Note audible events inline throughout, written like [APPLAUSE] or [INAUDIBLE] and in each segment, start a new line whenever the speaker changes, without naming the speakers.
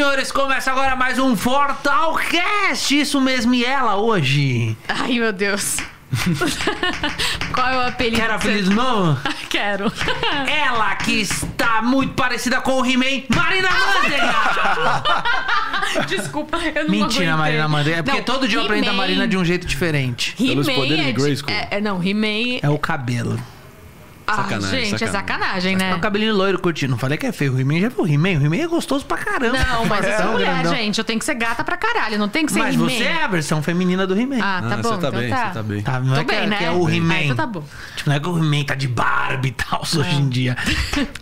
Senhores, começa agora mais um Fortalcast. Isso mesmo, e ela hoje.
Ai, meu Deus. [LAUGHS] Qual é o apelido?
Quer apelido novo? [LAUGHS]
Quero. [LAUGHS]
Ela que está muito parecida com o He-Man, Marina Manteiga.
Desculpa, eu não
Mentira. Marina Manteiga. É porque
Não,
todo dia eu aprendo a Marina de um jeito diferente.
Pelos de
é
Grayskull.
É, é, não, He-Man...
É o cabelo.
Ah,
Sacanagem,
gente, é sacanagem,
sacanagem.
né?
É o cabelinho loiro curtindo. Não falei que é feio. O He-Man já viu o He-Man. O He-Man é gostoso pra caramba.
Não, mas [LAUGHS] eu sou mulher,
grandão.
gente. Eu tenho que ser gata pra caralho. Não tem que ser
Mas
He-Man.
você é a versão feminina do He-Man.
Ah, tá
Ah,
bom.
você tá
então
bem,
tá.
você tá bem.
Tá, não
Tô
é que, é-
bem, né?
que é o He-Man.
Ah, então tá bom.
Tipo, não é que o He-Man tá de Barbie e tal hoje em dia.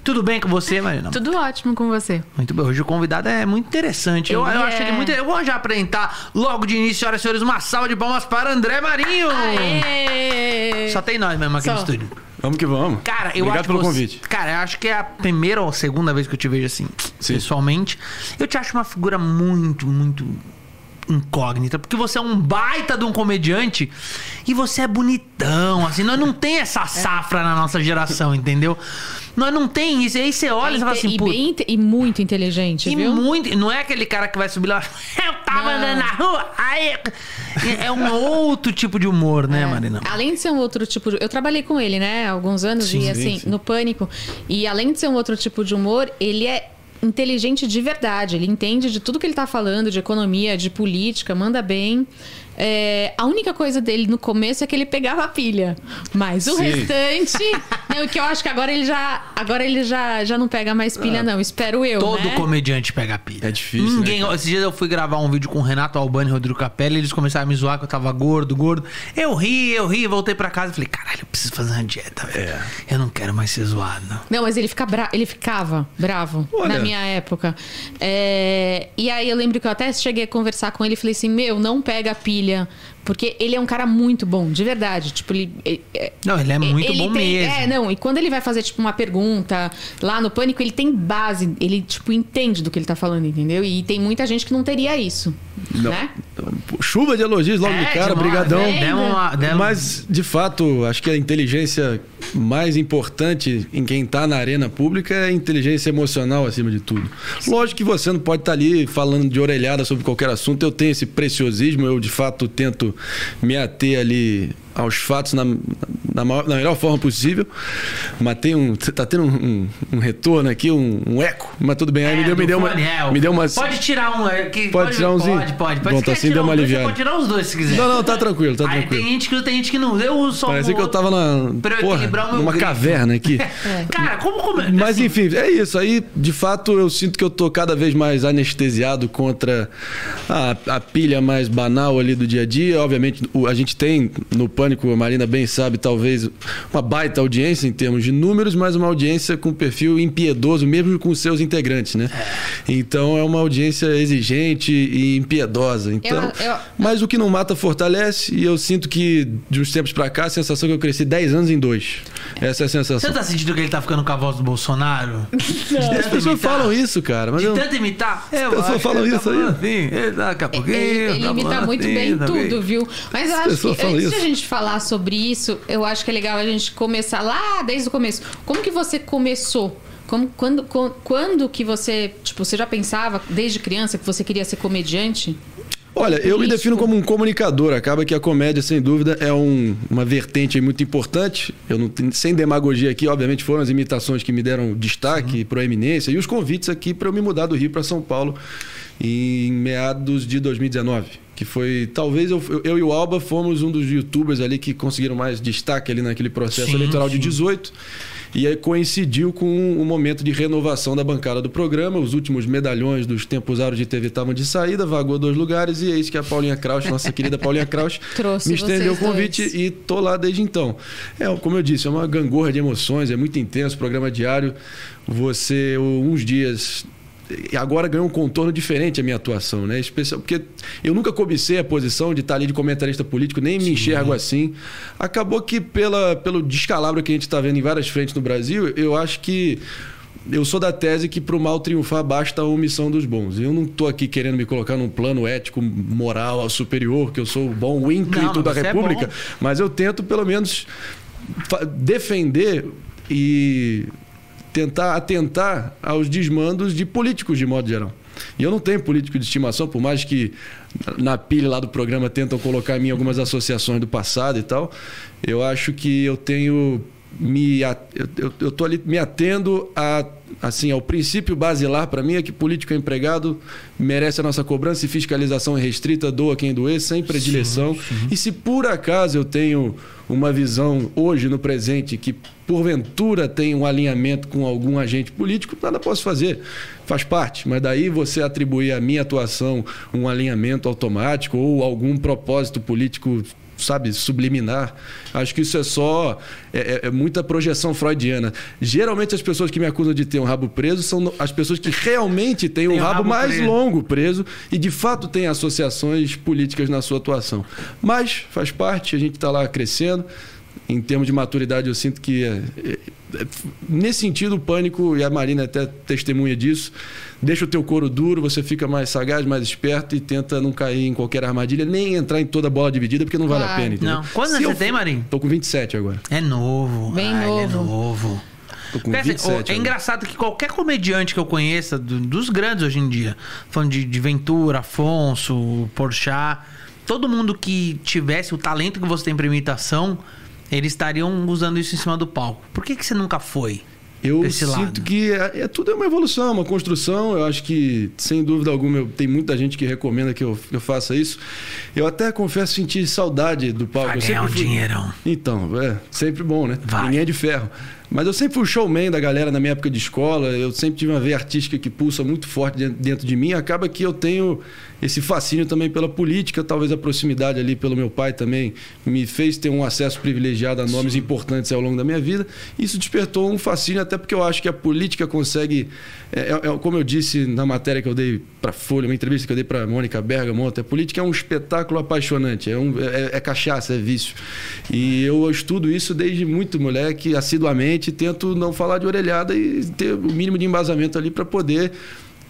Tudo bem com você, Marina? [LAUGHS]
Tudo ótimo com você.
Muito bem. Hoje o convidado é muito interessante. Eu, eu acho
é.
ele muito. Eu vou já apresentar logo de início, senhoras e senhores, uma salva de palmas para André Marinho.
Aê!
Só tem nós mesmo aqui
Só.
no estúdio.
Vamos que vamos.
Cara, eu
Obrigado
acho
pelo
que você-
convite.
Cara, eu acho que é a primeira ou segunda vez que eu te vejo assim,
Sim.
pessoalmente. Eu te acho uma figura muito, muito incógnita, porque você é um baita de um comediante e você é bonitão, assim, nós não tem essa safra na nossa geração, entendeu? Nós não tem isso. E aí você olha e você fala assim,
e,
pô,
bem e muito inteligente,
e
viu?
muito. Não é aquele cara que vai subir lá. [LAUGHS] Eu tava
Não.
andando na rua. Aí. É um outro tipo de humor, né, Marina?
Além de ser um outro tipo de... Eu trabalhei com ele, né? Há alguns anos.
Sim,
e
sim,
assim,
sim.
no Pânico. E além de ser um outro tipo de humor, ele é inteligente de verdade. Ele entende de tudo que ele tá falando, de economia, de política, manda bem. É, a única coisa dele no começo é que ele pegava a pilha. Mas o
Sim.
restante... [LAUGHS] não, que eu acho que agora ele já... Agora ele já, já não pega mais pilha, não. Espero eu,
Todo
né?
comediante pega pilha.
É difícil,
Ninguém,
né?
Esses dias eu fui gravar um vídeo com o Renato Albani e Rodrigo Capelli. Eles começaram a me zoar que eu tava gordo, gordo. Eu ri, eu ri, voltei pra casa e falei, caralho, eu preciso fazer uma dieta, velho.
É.
Eu não quero mais ser zoado, não.
Não, mas ele, fica bra... ele ficava bravo
Olha.
na minha época. É, E aí eu lembro que eu até cheguei a conversar com ele e falei assim: Meu, não pega a pilha. Porque ele é um cara muito bom, de verdade. Tipo, ele. ele- é-
Não, ele é muito
ele
bom
tem-
mesmo.
É, não, e quando ele vai fazer, tipo, uma pergunta lá no Pânico, ele tem base, ele, tipo, entende do que ele tá falando, entendeu? E tem muita gente que não teria isso.
Não.
Né?
Pô, Chuva de elogios logo
É,
de cara,
de uma-
brigadão.
demos-
Mas, de fato, acho que a inteligência mais importante em quem tá na arena pública é a inteligência emocional, acima de tudo. Lógico que você não pode estar ali falando de orelhada sobre qualquer assunto. Eu tenho esse preciosismo, eu, de fato, tento me ater ali aos fatos na, na, maior- na melhor forma possível. Mas tem um... Tá tendo um, um- um retorno aqui, um, um eco. Mas tudo bem. Aí me
É,
deu, me deu uma...
é,
Me deu uma...
Pode tirar um. é, que-
Pode tirar umzinho?
Pode, pode. pode.
Tá assim,
tirar
deu uma
um
aliviada.
pode tirar os dois se quiser.
Não, não, tá tranquilo, tá
Aí
tranquilo.
tem gente que tem gente que não. Eu só
Parecia
um
que eu tava na.
Pra eu
porra,
equilibrar o meu
numa
grito.
caverna aqui. [LAUGHS]
Cara, como. como
Mas
assim,
enfim, é isso. Aí, de fato, eu sinto que eu tô cada vez mais anestesiado contra a, a pilha mais banal ali do dia a dia. Obviamente, a gente tem no Pânico, a Marina bem sabe, talvez uma baita audiência em termos de números, mas uma audiência com perfil impiedoso, mesmo com seus integrantes, né? Então é uma audiência exigente e impiedosa. Então,
Eu- eu-
Mas o que não mata fortalece, e eu sinto que, de uns tempos pra cá, a sensação é que eu cresci 10 anos em dois. Essa é a sensação.
Você tá sentindo que ele tá ficando com a voz do Bolsonaro?
As pessoas falam isso, cara, mas
De
eu...
tanto imitar. Eu
pessoas
acho
falam
ele
isso
tá
aí.
Assim, ele, daqui a pouquinho.
Ele, ele
tá
imita muito
assim,
bem
também.
tudo, viu? Mas eu
As
acho
pessoas
que
falam
antes de
isso.
a gente falar sobre isso, eu acho que é legal a gente começar lá desde o começo. Como que você começou? Como, quando, co- quando que você, tipo, você já pensava desde criança que você queria ser comediante?
Olha, eu me defino como um comunicador. Acaba que a comédia, sem dúvida, é um- uma vertente muito importante. Eu não tenho- sem demagogia aqui, obviamente foram as imitações que me deram destaque, proeminência e os convites aqui para eu me mudar do Rio para São Paulo em meados de 2019. Que foi, talvez eu, eu- e o Alba fomos um dos youtubers ali que conseguiram mais destaque ali naquele processo
Sim,
eleitoral de
sim.
18. E aí coincidiu com o momento de renovação da bancada do programa. Os últimos medalhões dos tempos áureos de TV estavam de saída, vagou dois lugares, e eis que a Paulinha Kraus, nossa querida Paulinha Kraus, [LAUGHS] me estendeu o convite
dois.
e tô lá desde então. É, como eu disse, é uma gangorra de emoções, é muito intenso, programa diário. Você, uns dias agora ganhou um contorno diferente a minha atuação, né? Especial, porque eu nunca cobicei a posição de estar ali de comentarista político, nem me enxergo assim. Acabou que pela, pelo descalabro que a gente está vendo em várias frentes no Brasil, eu acho que eu sou da tese que para o mal triunfar basta a omissão dos bons. Eu não estou aqui querendo me colocar num plano ético, moral, superior, que eu sou o bom ínclito da
é
República,
bom.
mas eu tento pelo menos defender e tentar atentar aos desmandos de políticos de modo geral. E eu não tenho político de estimação, por mais que na pilha lá do programa tentam colocar em mim algumas associações do passado e tal. Eu acho que eu tenho me eu, tô ali me atendo a assim ao princípio basilar para mim é que político empregado merece a nossa cobrança e fiscalização restrita doa quem doer sem predileção. Sim, sim. e se por acaso eu tenho uma visão hoje no presente que porventura tem um alinhamento com algum agente político nada posso fazer. Faz parte. Mas daí você atribuir à minha atuação um alinhamento automático ou algum propósito político sabe, subliminar. Acho que isso é só é, é, é, muita projeção freudiana. Geralmente as pessoas que me acusam de ter um rabo preso são as pessoas que realmente têm um, um rabo, rabo, mais preso. longo preso e de fato têm associações políticas na sua atuação. Mas faz parte, a gente está lá crescendo. Em termos de maturidade, eu sinto que é, é, nesse sentido o pânico e a Marina até testemunha disso deixa o teu couro duro, você fica mais sagaz, mais esperto e tenta não cair em qualquer armadilha, nem entrar em toda bola dividida, porque não vale a pena. Entendeu?
Não. Quantos anos você tem, Marinho?
Tô com 27 agora.
É novo.
Bem Ai, novo. É
novo.
Tô com 27,
é engraçado que qualquer comediante que eu conheça, do, dos grandes hoje em dia, falando de, de Ventura, Afonso, Porchat, todo mundo que tivesse o talento que você tem para imitação, eles estariam usando isso em cima do palco. Por que, que você nunca foi?
Eu sinto
lado.
que é, é, tudo é uma evolução, uma construção. Eu acho que, sem dúvida alguma, eu, tem muita gente que recomenda que eu, eu faça isso. Eu até confesso sentir saudade do palco.
Vai ganhar um fui... dinheirão.
Então, é sempre bom, né?
Vai.
Ninguém é de ferro. Mas eu sempre fui showman da galera na minha época de escola. Eu sempre tive uma veia artística que pulsa muito forte dentro de mim. Acaba que eu tenho esse fascínio também pela política, talvez a proximidade ali pelo meu pai também me fez ter um acesso privilegiado a nomes Sim. importantes ao longo da minha vida. Isso despertou um fascínio, até porque eu acho que a política consegue, é, é, é como eu disse na matéria que eu dei para Folha, uma entrevista que eu dei para Mônica Bergamo, a política é um espetáculo apaixonante, é, um, é, é cachaça, é vício. E eu estudo isso desde muito moleque, assiduamente, tento não falar de orelhada e ter o mínimo de embasamento ali para poder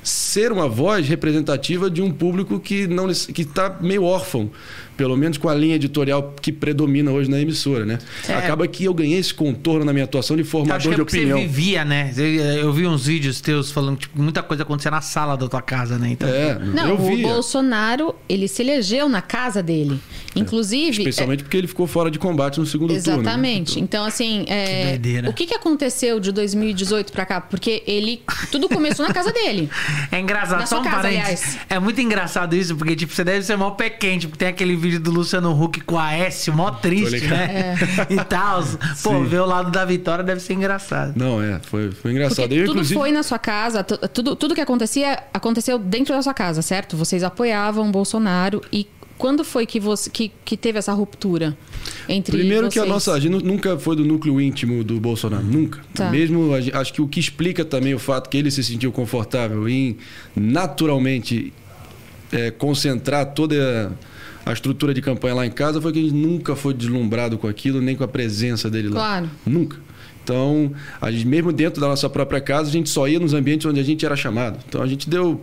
ser uma voz representativa de um público que não que está meio órfão pelo menos com a linha editorial que predomina hoje na emissora, né? É. Acaba que eu ganhei esse contorno na minha atuação de formador
é
de opinião.
Você vivia, né? Eu vi uns vídeos teus falando que tipo, muita coisa acontecia na sala da tua casa, né?
Então, é,
não, o Bolsonaro, ele se elegeu na casa dele. É. Inclusive.
É, especialmente é... porque ele ficou fora de combate no segundo
Exatamente.
turno.
Né? Exatamente. Então, assim, é... que o que, que aconteceu de 2018 para cá? Porque ele. Tudo começou na casa dele. [LAUGHS]
É engraçado, só um casa, parênteses. É muito engraçado isso, porque, tipo, você deve ser mó pé quente, porque tem aquele vídeo do Luciano Huck com a S, mó triste, né? É. [LAUGHS] E tal. [LAUGHS] Pô, Sim. ver o lado da vitória deve ser engraçado.
Não, é, foi, foi engraçado.
Eu, tudo inclusive... foi na sua casa, tudo, tudo que acontecia, aconteceu dentro da sua casa, certo? Vocês apoiavam o Bolsonaro e quando foi que, você, que, que teve essa ruptura entre
Primeiro
vocês?
que a nossa a gente nunca foi do núcleo íntimo do Bolsonaro, nunca. Tá. Mesmo acho que o que explica também o fato que ele se sentiu confortável em naturalmente é, concentrar toda a estrutura de campanha lá em casa foi que a gente nunca foi deslumbrado com aquilo, nem com a presença dele lá.
Claro.
Nunca. Então, a gente, mesmo dentro da nossa própria casa, a gente só ia nos ambientes onde a gente era chamado. Então, a gente deu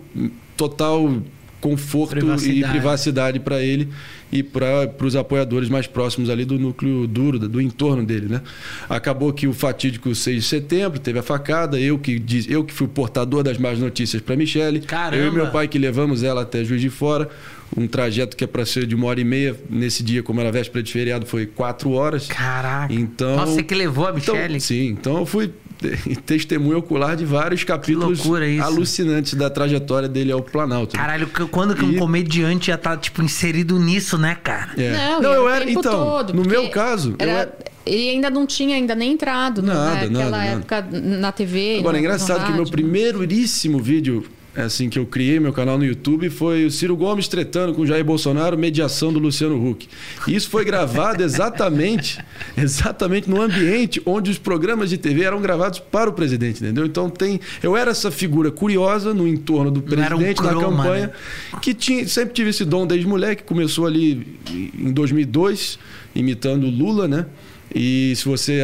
total conforto privacidade. e privacidade para ele e para os apoiadores mais próximos ali do núcleo duro, do entorno dele, né? Acabou que o fatídico 6 de setembro teve a facada, eu que diz, eu que fui o portador das más notícias para Michele,
Caramba.
eu e meu pai que levamos ela até Juiz de Fora, um trajeto que é para ser de uma hora e meia, nesse dia, como era véspera de feriado, foi quatro horas.
Caraca.
Então,
Nossa, você que levou a Michele?
Então, sim, então eu fui [LAUGHS] testemunho ocular de vários capítulos alucinantes da trajetória dele ao Planalto.
Caralho, quando que um comediante já tá, tipo, inserido nisso, né, cara?
É. Não, não eu era. Então, todo,
no meu caso.
Era...
Era...
Ele ainda não tinha ainda nem entrado
nada,
naquela
nada,
época
nada.
na TV.
Agora, é engraçado que meu primeiríssimo vídeo assim que eu criei meu canal no YouTube foi o Ciro Gomes tretando com o Jair Bolsonaro, mediação do Luciano Huck. E isso foi gravado exatamente, [LAUGHS] exatamente no ambiente onde os programas de TV eram gravados para o presidente, entendeu? Então tem, eu era essa figura curiosa no entorno do presidente um na campanha, né? que tinha, sempre tive esse dom desde moleque, começou ali em 2002 imitando Lula, né? E se você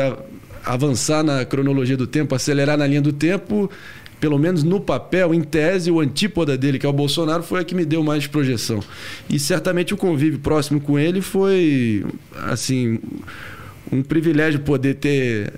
avançar na cronologia do tempo, acelerar na linha do tempo, pelo menos no papel, em tese, o antípoda dele, que é o Bolsonaro, foi a que me deu mais projeção. E certamente o convívio próximo com ele foi, assim, um privilégio poder ter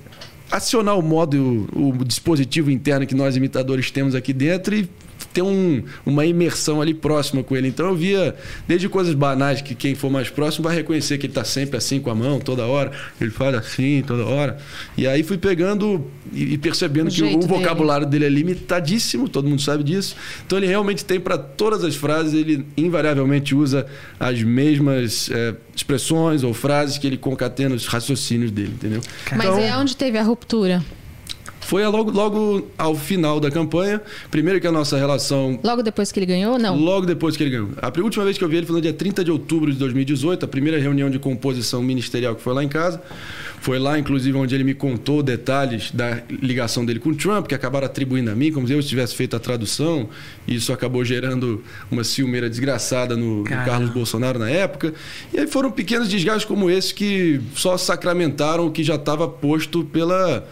acionar o modo, o, o dispositivo interno que nós imitadores temos aqui dentro e ter um, uma imersão ali próxima com ele. Então eu via desde coisas banais que quem for mais próximo vai reconhecer que ele está sempre assim com a mão toda hora, ele fala assim toda hora. E aí fui pegando e, e percebendo
O
que o,
jeito
vocabulário dele é limitadíssimo, todo mundo sabe disso. Então ele realmente tem para todas as frases, ele invariavelmente usa as mesmas é, expressões ou frases que ele concatena os raciocínios dele, entendeu?
Mas
Então,
é onde teve a ruptura?
Foi logo, logo ao final da campanha. Primeiro que a nossa relação
Logo depois que ele ganhou? Não.
Logo depois que ele ganhou. A última vez que eu vi ele foi no dia 30 de outubro de 2018, a primeira reunião de composição ministerial que foi lá em casa. Foi lá, inclusive, onde ele me contou detalhes da ligação dele com o Trump, que acabaram atribuindo a mim, como se eu tivesse feito a tradução. E isso acabou gerando uma ciumeira desgraçada no, no. Carlos Bolsonaro na época. E aí foram pequenos desgastes como esse que só sacramentaram o que já estava posto pela,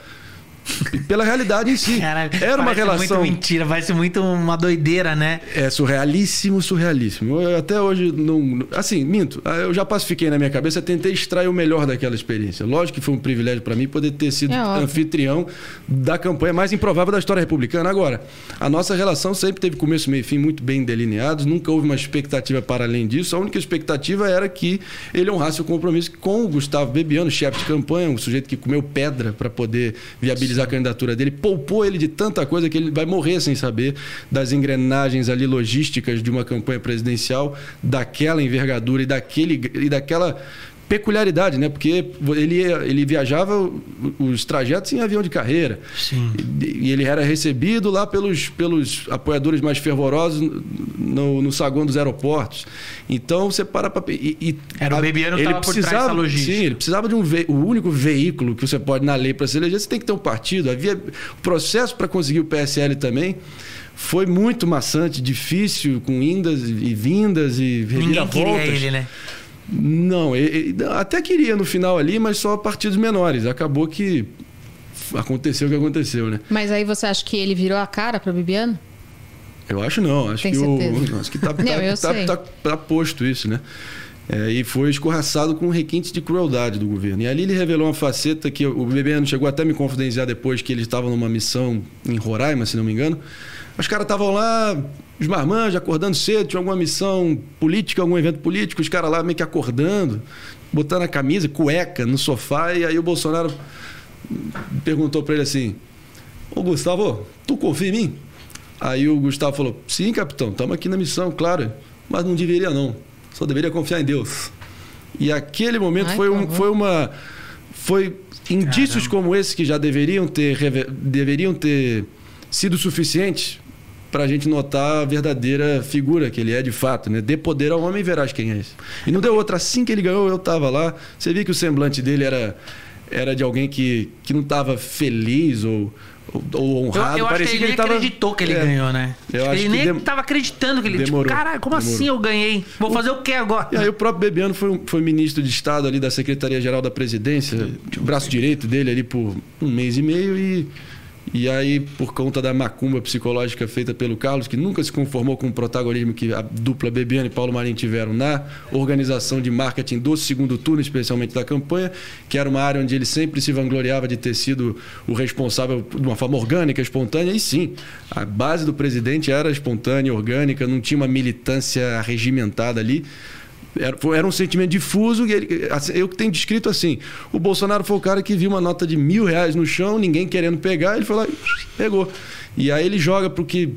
pela realidade em si.
Cara,
Era uma
parece
relação.
muito mentira, parece muito uma doideira, né?
É surrealíssimo, surrealíssimo. Eu até hoje não. Assim, minto. Eu já pacifiquei na minha cabeça, tentei extrair o melhor daquela experiência. Lógico que foi um privilégio para mim poder ter sido
É
anfitrião da campanha mais improvável da história republicana. Agora, a nossa relação sempre teve começo, meio e fim muito bem delineados, nunca houve uma expectativa para além disso. A única expectativa era que ele honrasse o compromisso com o Gustavo Bebiano, chefe de campanha, um sujeito que comeu pedra para poder viabilizar a candidatura dele, poupou ele de tanta coisa que ele vai morrer sem saber das engrenagens ali logísticas de uma campanha presidencial daquela envergadura e daquele e daquela peculiaridade, né? Porque ele, ele viajava os trajetos em avião de carreira.
Sim.
E, e ele era recebido lá pelos, pelos apoiadores mais fervorosos no, no saguão dos aeroportos. Então você para para. E, e
Era o Bebiano
ele
tava por trás
precisava,
logística.
Sim, ele precisava de um ve... o único veículo que você pode na lei para se eleger, você tem que ter um partido. Havia o processo para conseguir o PSL também foi muito maçante, difícil, com indas e vindas e
Ninguém queria
reviravoltas.
ele, né?
Não, e- e- até queria no final ali, mas só partidos menores. Acabou que aconteceu o que aconteceu, né?
Mas aí você acha que ele virou a cara para Bibiano?
Eu acho não, acho
Tem
que
certeza?
o acho que tá, [LAUGHS]
Não,
tá,
eu
tá, tá- tá posto isso, né? É, e foi escorraçado com requintes de crueldade do governo. E ali ele revelou uma faceta que o BBN chegou até me confidenciar depois que eles estavam numa missão em Roraima, se não me engano. Os caras estavam lá, os marmanjos, acordando cedo, tinha alguma missão política, algum evento político, os caras lá meio que acordando, botando a camisa, cueca no sofá, e aí o Bolsonaro perguntou para ele assim: Ô Gustavo, tu confia em mim? Aí o Gustavo falou: Sim, capitão, estamos aqui na missão, claro, mas não deveria não, só deveria confiar em Deus. E aquele momento
Ai,
foi, um, foi uma. Foi indícios
Caramba.
como esse que já deveriam ter, deveriam ter sido suficientes para a gente notar a verdadeira figura que ele é de fato, né? Dê poder ao homem e verás quem é esse. E não deu outra. Assim que ele ganhou, eu estava lá. Você via que o semblante dele era, era de alguém que, que não estava feliz ou, ou, ou
Eu,
honrado.
eu acho que
Parecia
ele nem
tava-
acreditou que ele
É.
ganhou, né?
Eu acho
ele
que
nem
dem-
tava acreditando que ele.
Demorou,
Tipo, caralho, como
demorou.
assim eu ganhei? Vou fazer o quê agora?
E aí o próprio Bebiano foi, foi ministro de Estado ali da Secretaria-Geral da Presidência, braço direito dele ali por um mês e meio e, e aí por conta da macumba psicológica feita pelo Carlos, que nunca se conformou com o protagonismo que a dupla Bebiano e Paulo Marinho tiveram na organização de marketing do segundo turno, especialmente da campanha, que era uma área onde ele sempre se vangloriava de ter sido o responsável de uma forma orgânica, espontânea, e sim, a base do presidente era espontânea, orgânica, não tinha uma militância regimentada ali. Era, era um sentimento difuso e ele, assim, eu que tenho descrito assim: o Bolsonaro foi o cara que viu uma nota de mil reais no chão, ninguém querendo pegar, ele foi lá e pegou. E aí ele joga para o que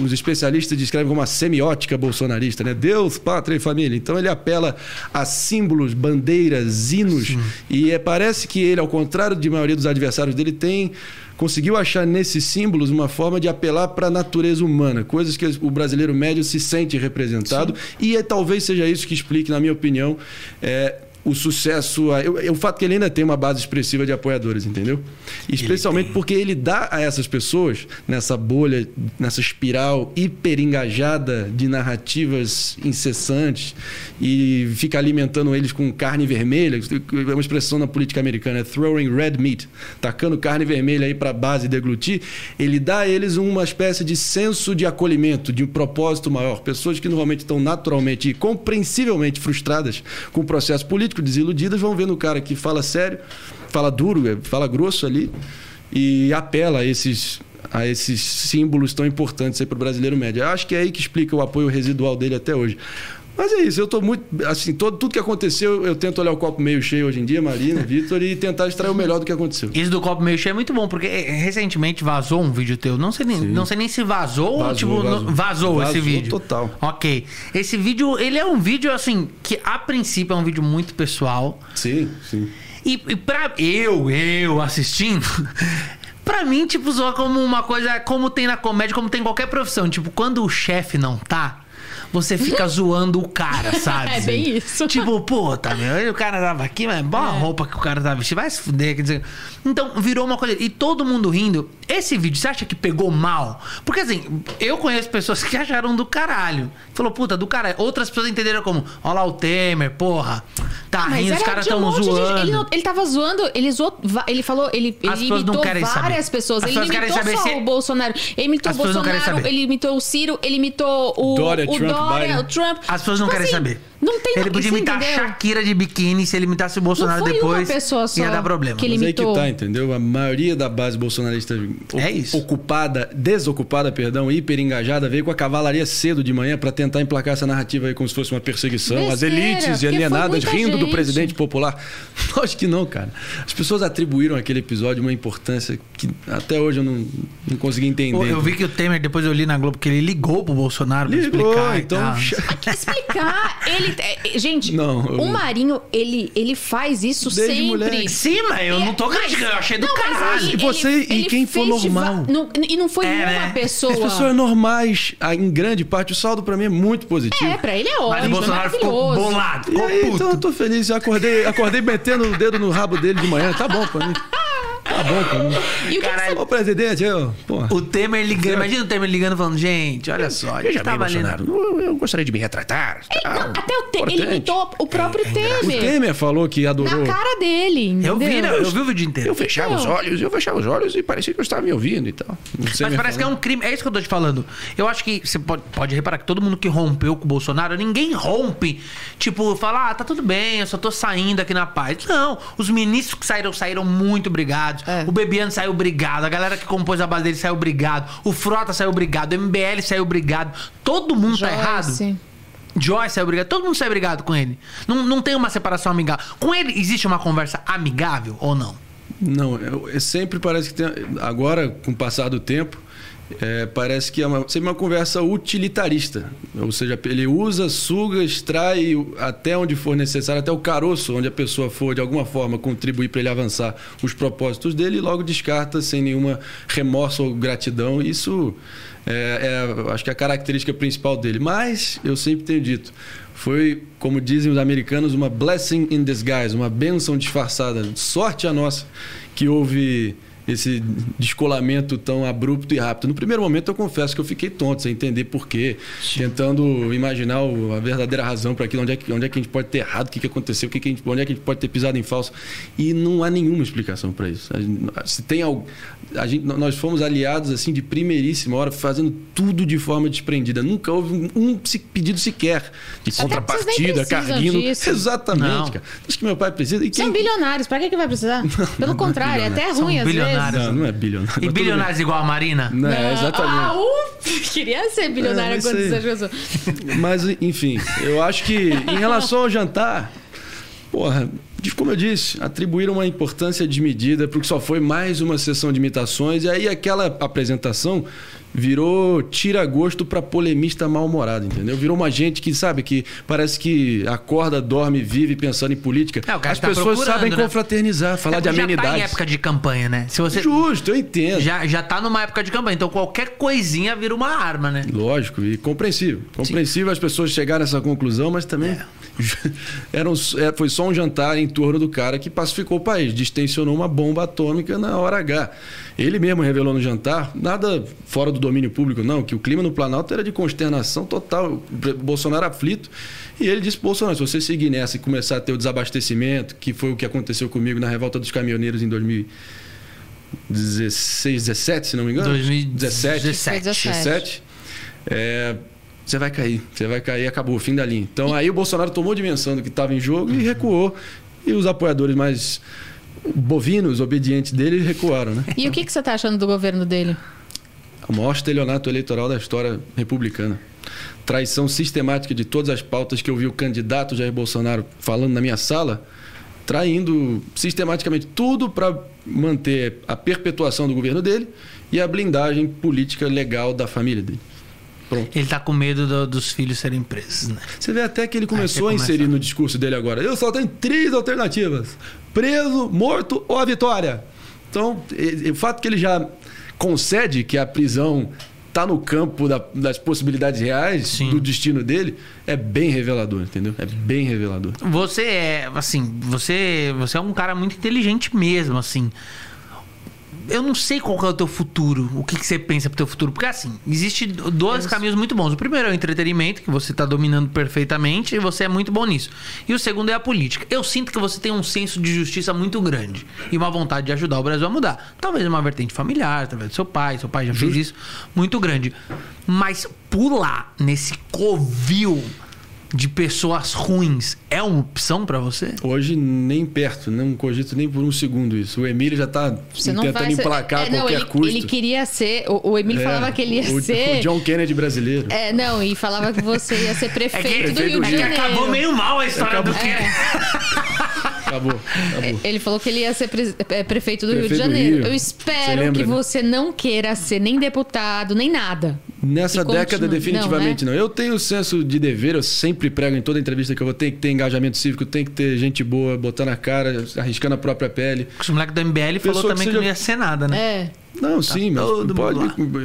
os especialistas descrevem como uma semiótica bolsonarista, né? Deus, pátria e família. Então ele apela a símbolos, bandeiras, hinos. E é, parece que ele, ao contrário de maioria dos adversários dele, tem conseguiu achar nesses símbolos uma forma de apelar para a natureza humana, coisas que o brasileiro médio se sente representado. E é, talvez seja isso que explique, na minha opinião, é, o sucesso, eu- é o fato que ele ainda tem uma base expressiva de apoiadores, entendeu? Especialmente porque ele dá a essas pessoas, nessa bolha, nessa espiral hiper engajada de narrativas incessantes e fica alimentando eles com carne vermelha, é uma expressão na política americana, é throwing red meat, tacando carne vermelha aí para a base deglutir, ele dá a eles uma espécie de senso de acolhimento, de um propósito maior. Pessoas que normalmente estão naturalmente e compreensivelmente frustradas com o processo político, desiludidas, vão ver no cara que fala sério, fala duro, é, fala grosso ali e apela a esses, a esses símbolos tão importantes para o brasileiro médio. Eu acho que é aí que explica o apoio residual dele até hoje. Mas é isso, eu estou muito. Assim, todo, tudo que aconteceu, eu tento olhar o copo meio cheio hoje em dia, Marina, [LAUGHS] Vitor, e tentar extrair o melhor do que aconteceu.
Isso do copo meio cheio é muito bom, porque eh, recentemente vazou um vídeo teu. Não sei nem, não sei nem se vazou, ou
Vazou,
tipo,
vazou.
não- vazou, esse
Vazou
vídeo.
total.
Ok. Esse vídeo, ele é um vídeo, assim, que a princípio é um vídeo muito pessoal.
Sim, sim.
E, e pra eu, eu assistindo, [LAUGHS] pra mim, tipo, soa como uma coisa, como tem na comédia, como tem em qualquer profissão. Tipo, quando o chefe não tá, você fica zoando o cara, [LAUGHS] sabe?
É bem isso.
Tipo, puta, meu, o cara tava aqui, mas boa
É.
roupa que o cara tava vestindo, vai se fuder. Quer dizer, então, virou uma coisa. E todo mundo rindo. Esse vídeo, você acha que pegou mal? Porque assim, eu conheço pessoas que acharam do caralho. Falou, puta, do caralho. Outras pessoas entenderam como, ó lá o Temer, porra, tá
Mas
rindo, os caras
um
tão
de gente.
zoando.
Ele, não- ele tava zoando, ele zoou. Ele falou, ele, ele
As pessoas não
imitou
querem saber.
várias pessoas.
As
ele imitou
saber
só
se-
o Bolsonaro. Ele imitou o Bolsonaro, ele imitou o Ciro, ele imitou o
Dória,
o
Trump, Biden.
o Trump.
As pessoas não
Tipo
querem
assim,
saber.
Não tem
Ele podia imitar a
entendeu?
Shakira de biquíni, se ele imitasse o Bolsonaro depois,
uma pessoa só
ia dar problema.
que ele
Mas aí que tá, entendeu? A maioria da base bolsonarista
É isso.
ocupada, desocupada, perdão, hiper engajada, veio com a cavalaria cedo de manhã para tentar emplacar essa narrativa aí como se fosse uma perseguição. As
Besteira,
elites
porque foi
alienadas rindo do
gente.
presidente popular. [LAUGHS] Lógico que não, cara. As pessoas atribuíram àquele episódio uma importância que até hoje eu não, não consegui entender.
Eu, eu vi que o Temer, depois eu li na Globo, que ele ligou pro Bolsonaro pra
Ligou,
explicar. e
então. [LAUGHS]
explicar. Ele, é, gente,
Não, eu-
o Marinho, ele, ele faz isso
Desde
sempre.
moleque.
Sim, mas eu não tô
Mas-
criticando, eu achei do
não, mas
caralho.
aí
E você
ele-
e
ele
quem for normal.
não- e não foi
É,
uma
né?
pessoa.
As pessoas normais, ah, em grande parte, o saldo para mim é muito positivo.
É, pra ele é
Mas
ótimo,
o Bolsonaro
é
ficou
maravilhoso.
bolado,
E
ficou
aí,
puto.
então eu tô feliz. Eu acordei, acordei metendo o dedo no rabo dele de manhã. Tá bom pra mim. Tá bom pra mim.
E o que
Caralho.
Ô, presidente, eu. Porra.
O Temer ligando, imagina o Temer ligando falando, gente, olha só, gente
Veja bem. Bolsonaro, eu, eu gostaria de me retratar.
Não, até o Temer, ele imitou o próprio
O
Temer.
Temer falou que adorou.
Na cara dele,
Eu vi,
entendeu?
né? eu vi o vídeo inteiro.
Eu fechava os
Então.
olhos, eu fechava os olhos e parecia que eu estava me ouvindo e tal.
O
Mas parece que é um crime. É isso que eu tô te falando. Eu acho que você pode, pode reparar que todo mundo que rompeu com o Bolsonaro, ninguém rompe. Tipo, fala, ah, tá tudo bem, eu só tô saindo aqui na paz. Não. Os ministros que saíram, saíram muito brigados.
É.
O Bebiano saiu brigado. A galera que compôs a base dele saiu brigado. O Frota saiu brigado. O MBL saiu brigado. Todo mundo tá errado.
Joyce.
Joyce saiu brigado. Todo mundo saiu brigado com ele. Não, não tem uma separação amigável. Com ele, existe uma conversa amigável ou não?
Não, eu, eu sempre parece que tem. Agora, com o passar do tempo, é, parece que é uma, sempre uma conversa utilitarista. Ou seja, ele usa, suga, extrai até onde for necessário, até o caroço, onde a pessoa for de alguma forma contribuir para ele avançar os propósitos dele e logo descarta sem nenhuma remorso ou gratidão. Isso é, é, acho que é a característica principal dele. Mas eu sempre tenho dito. Foi, como dizem os americanos, uma blessing in disguise, uma bênção disfarçada. Sorte a nossa que houve esse descolamento tão abrupto e rápido. No primeiro momento, eu confesso que eu fiquei tonto, sem entender porquê, tentando imaginar o- a verdadeira razão para aquilo, onde é, que, onde é que a gente pode ter errado, o que, que aconteceu, o que que a gente, onde é que a gente pode ter pisado em falso. E não há nenhuma explicação para isso. A gente- Se tem algo. A gente, nós fomos aliados assim de primeiríssima hora, fazendo tudo de forma desprendida. Nunca houve um, pedido sequer de
Até
contrapartida, carguino.
disso.
Exatamente,
Não.
cara. Acho que meu pai precisa. E
São
quem-
bilionários, pra que, que vai precisar? [LAUGHS] Pelo contrário, é até
São
ruim às
bilionários.
Não, não é bilionário.
E bilionários igual a Marina?
Não, é, exatamente.
Ah, uh, [LAUGHS] queria ser bilionária
É,
quando você coisas.
Mas, enfim, eu acho que em relação ao jantar, porra, como eu disse, atribuíram uma importância desmedida porque só foi mais uma sessão de imitações e aí aquela apresentação virou tira-gosto para polemista mal-humorado, entendeu? Virou uma gente que, sabe, que parece que acorda, dorme, vive pensando em política.
É,
As
tá
pessoas sabem
né?
confraternizar, falar
É
de
porque Já tá em
amenidades.
época de campanha, né? Se você
Justo, eu entendo.
já, já tá numa época de campanha, então qualquer coisinha vira uma arma, né?
Lógico, e compreensível. Compreensível as pessoas chegarem a essa conclusão, mas também
É. [LAUGHS]
era um- é, foi só um jantar em torno do cara que pacificou o país, distensionou uma bomba atômica na hora H. Ele mesmo revelou no jantar, nada fora do domínio público, não, que o clima no Planalto era de consternação total. Bolsonaro aflito. E ele disse: Bolsonaro, se você seguir nessa e começar a ter o desabastecimento, que foi o que aconteceu comigo na revolta dos caminhoneiros em 2016, 17, se não me engano.
2017.
17. 17, é, você vai cair, você vai cair, acabou, o fim da linha. Então aí o Bolsonaro tomou dimensão do que estava em jogo e recuou. E os apoiadores mais bovinos, obedientes dele, recuaram, né?
E o que, que você tá achando do governo dele?
o maior estelionato eleitoral da história republicana. Traição sistemática de todas as pautas que eu vi o candidato Jair Bolsonaro falando na minha sala, traindo sistematicamente tudo para manter a perpetuação do governo dele e a blindagem política legal da família dele. Pronto.
Ele tá com medo do- dos filhos serem presos, né?
Você vê até que ele começou a inserir
começa-
no discurso dele agora. Eu só tenho três alternativas: preso, morto ou a vitória. Então, o fato que ele já concede que a prisão está no campo da- das possibilidades reais
Sim.
do destino dele é bem revelador, entendeu? É bem revelador.
Você é, assim, você, você é um cara muito inteligente mesmo, assim. Eu não sei qual é o teu futuro, o que, que você pensa pro teu futuro. Porque, assim, existe dois caminhos muito bons. O primeiro é o entretenimento, que você tá dominando perfeitamente e você é muito bom nisso. E o segundo é a política. Eu sinto que você tem um senso de justiça muito grande e uma vontade de ajudar o Brasil a mudar. Talvez uma vertente familiar, talvez do seu pai, seu pai já fez isso, muito grande. Mas pular nesse covil de pessoas ruins é uma opção pra você?
Hoje, nem perto, não cogito nem por um segundo isso. O Emílio já está
Você não
tentando
vai
emplacar
é, não,
qualquer
ele,
custo.
ele queria ser. O, o Emílio
É,
falava que ele ia
o,
ser.
o John Kennedy brasileiro.
É, não, e falava que você ia ser prefeito do
prefeito
Rio
do
de
Rio.
Janeiro.
acabou meio mal a história
Acabou.
do que. [LAUGHS]
Acabou, acabou.
Ele falou que ele ia ser pre- é, prefeito do Rio de
Prefeito
Janeiro.
Rio.
Eu
Você
espero
lembra,
que
né?
você não queira ser nem deputado, nem nada.
Nessa
Que
década, definitivamente
não,
não, Eu tenho senso de dever, eu sempre prego em toda entrevista que eu vou ter que ter engajamento cívico, tem que ter gente boa, botando a cara, arriscando a própria pele.
Os moleques do MBL falou
Pessoa que
também que,
seja-
não ia ser nada, né?
É.
Não, sim, mas pode.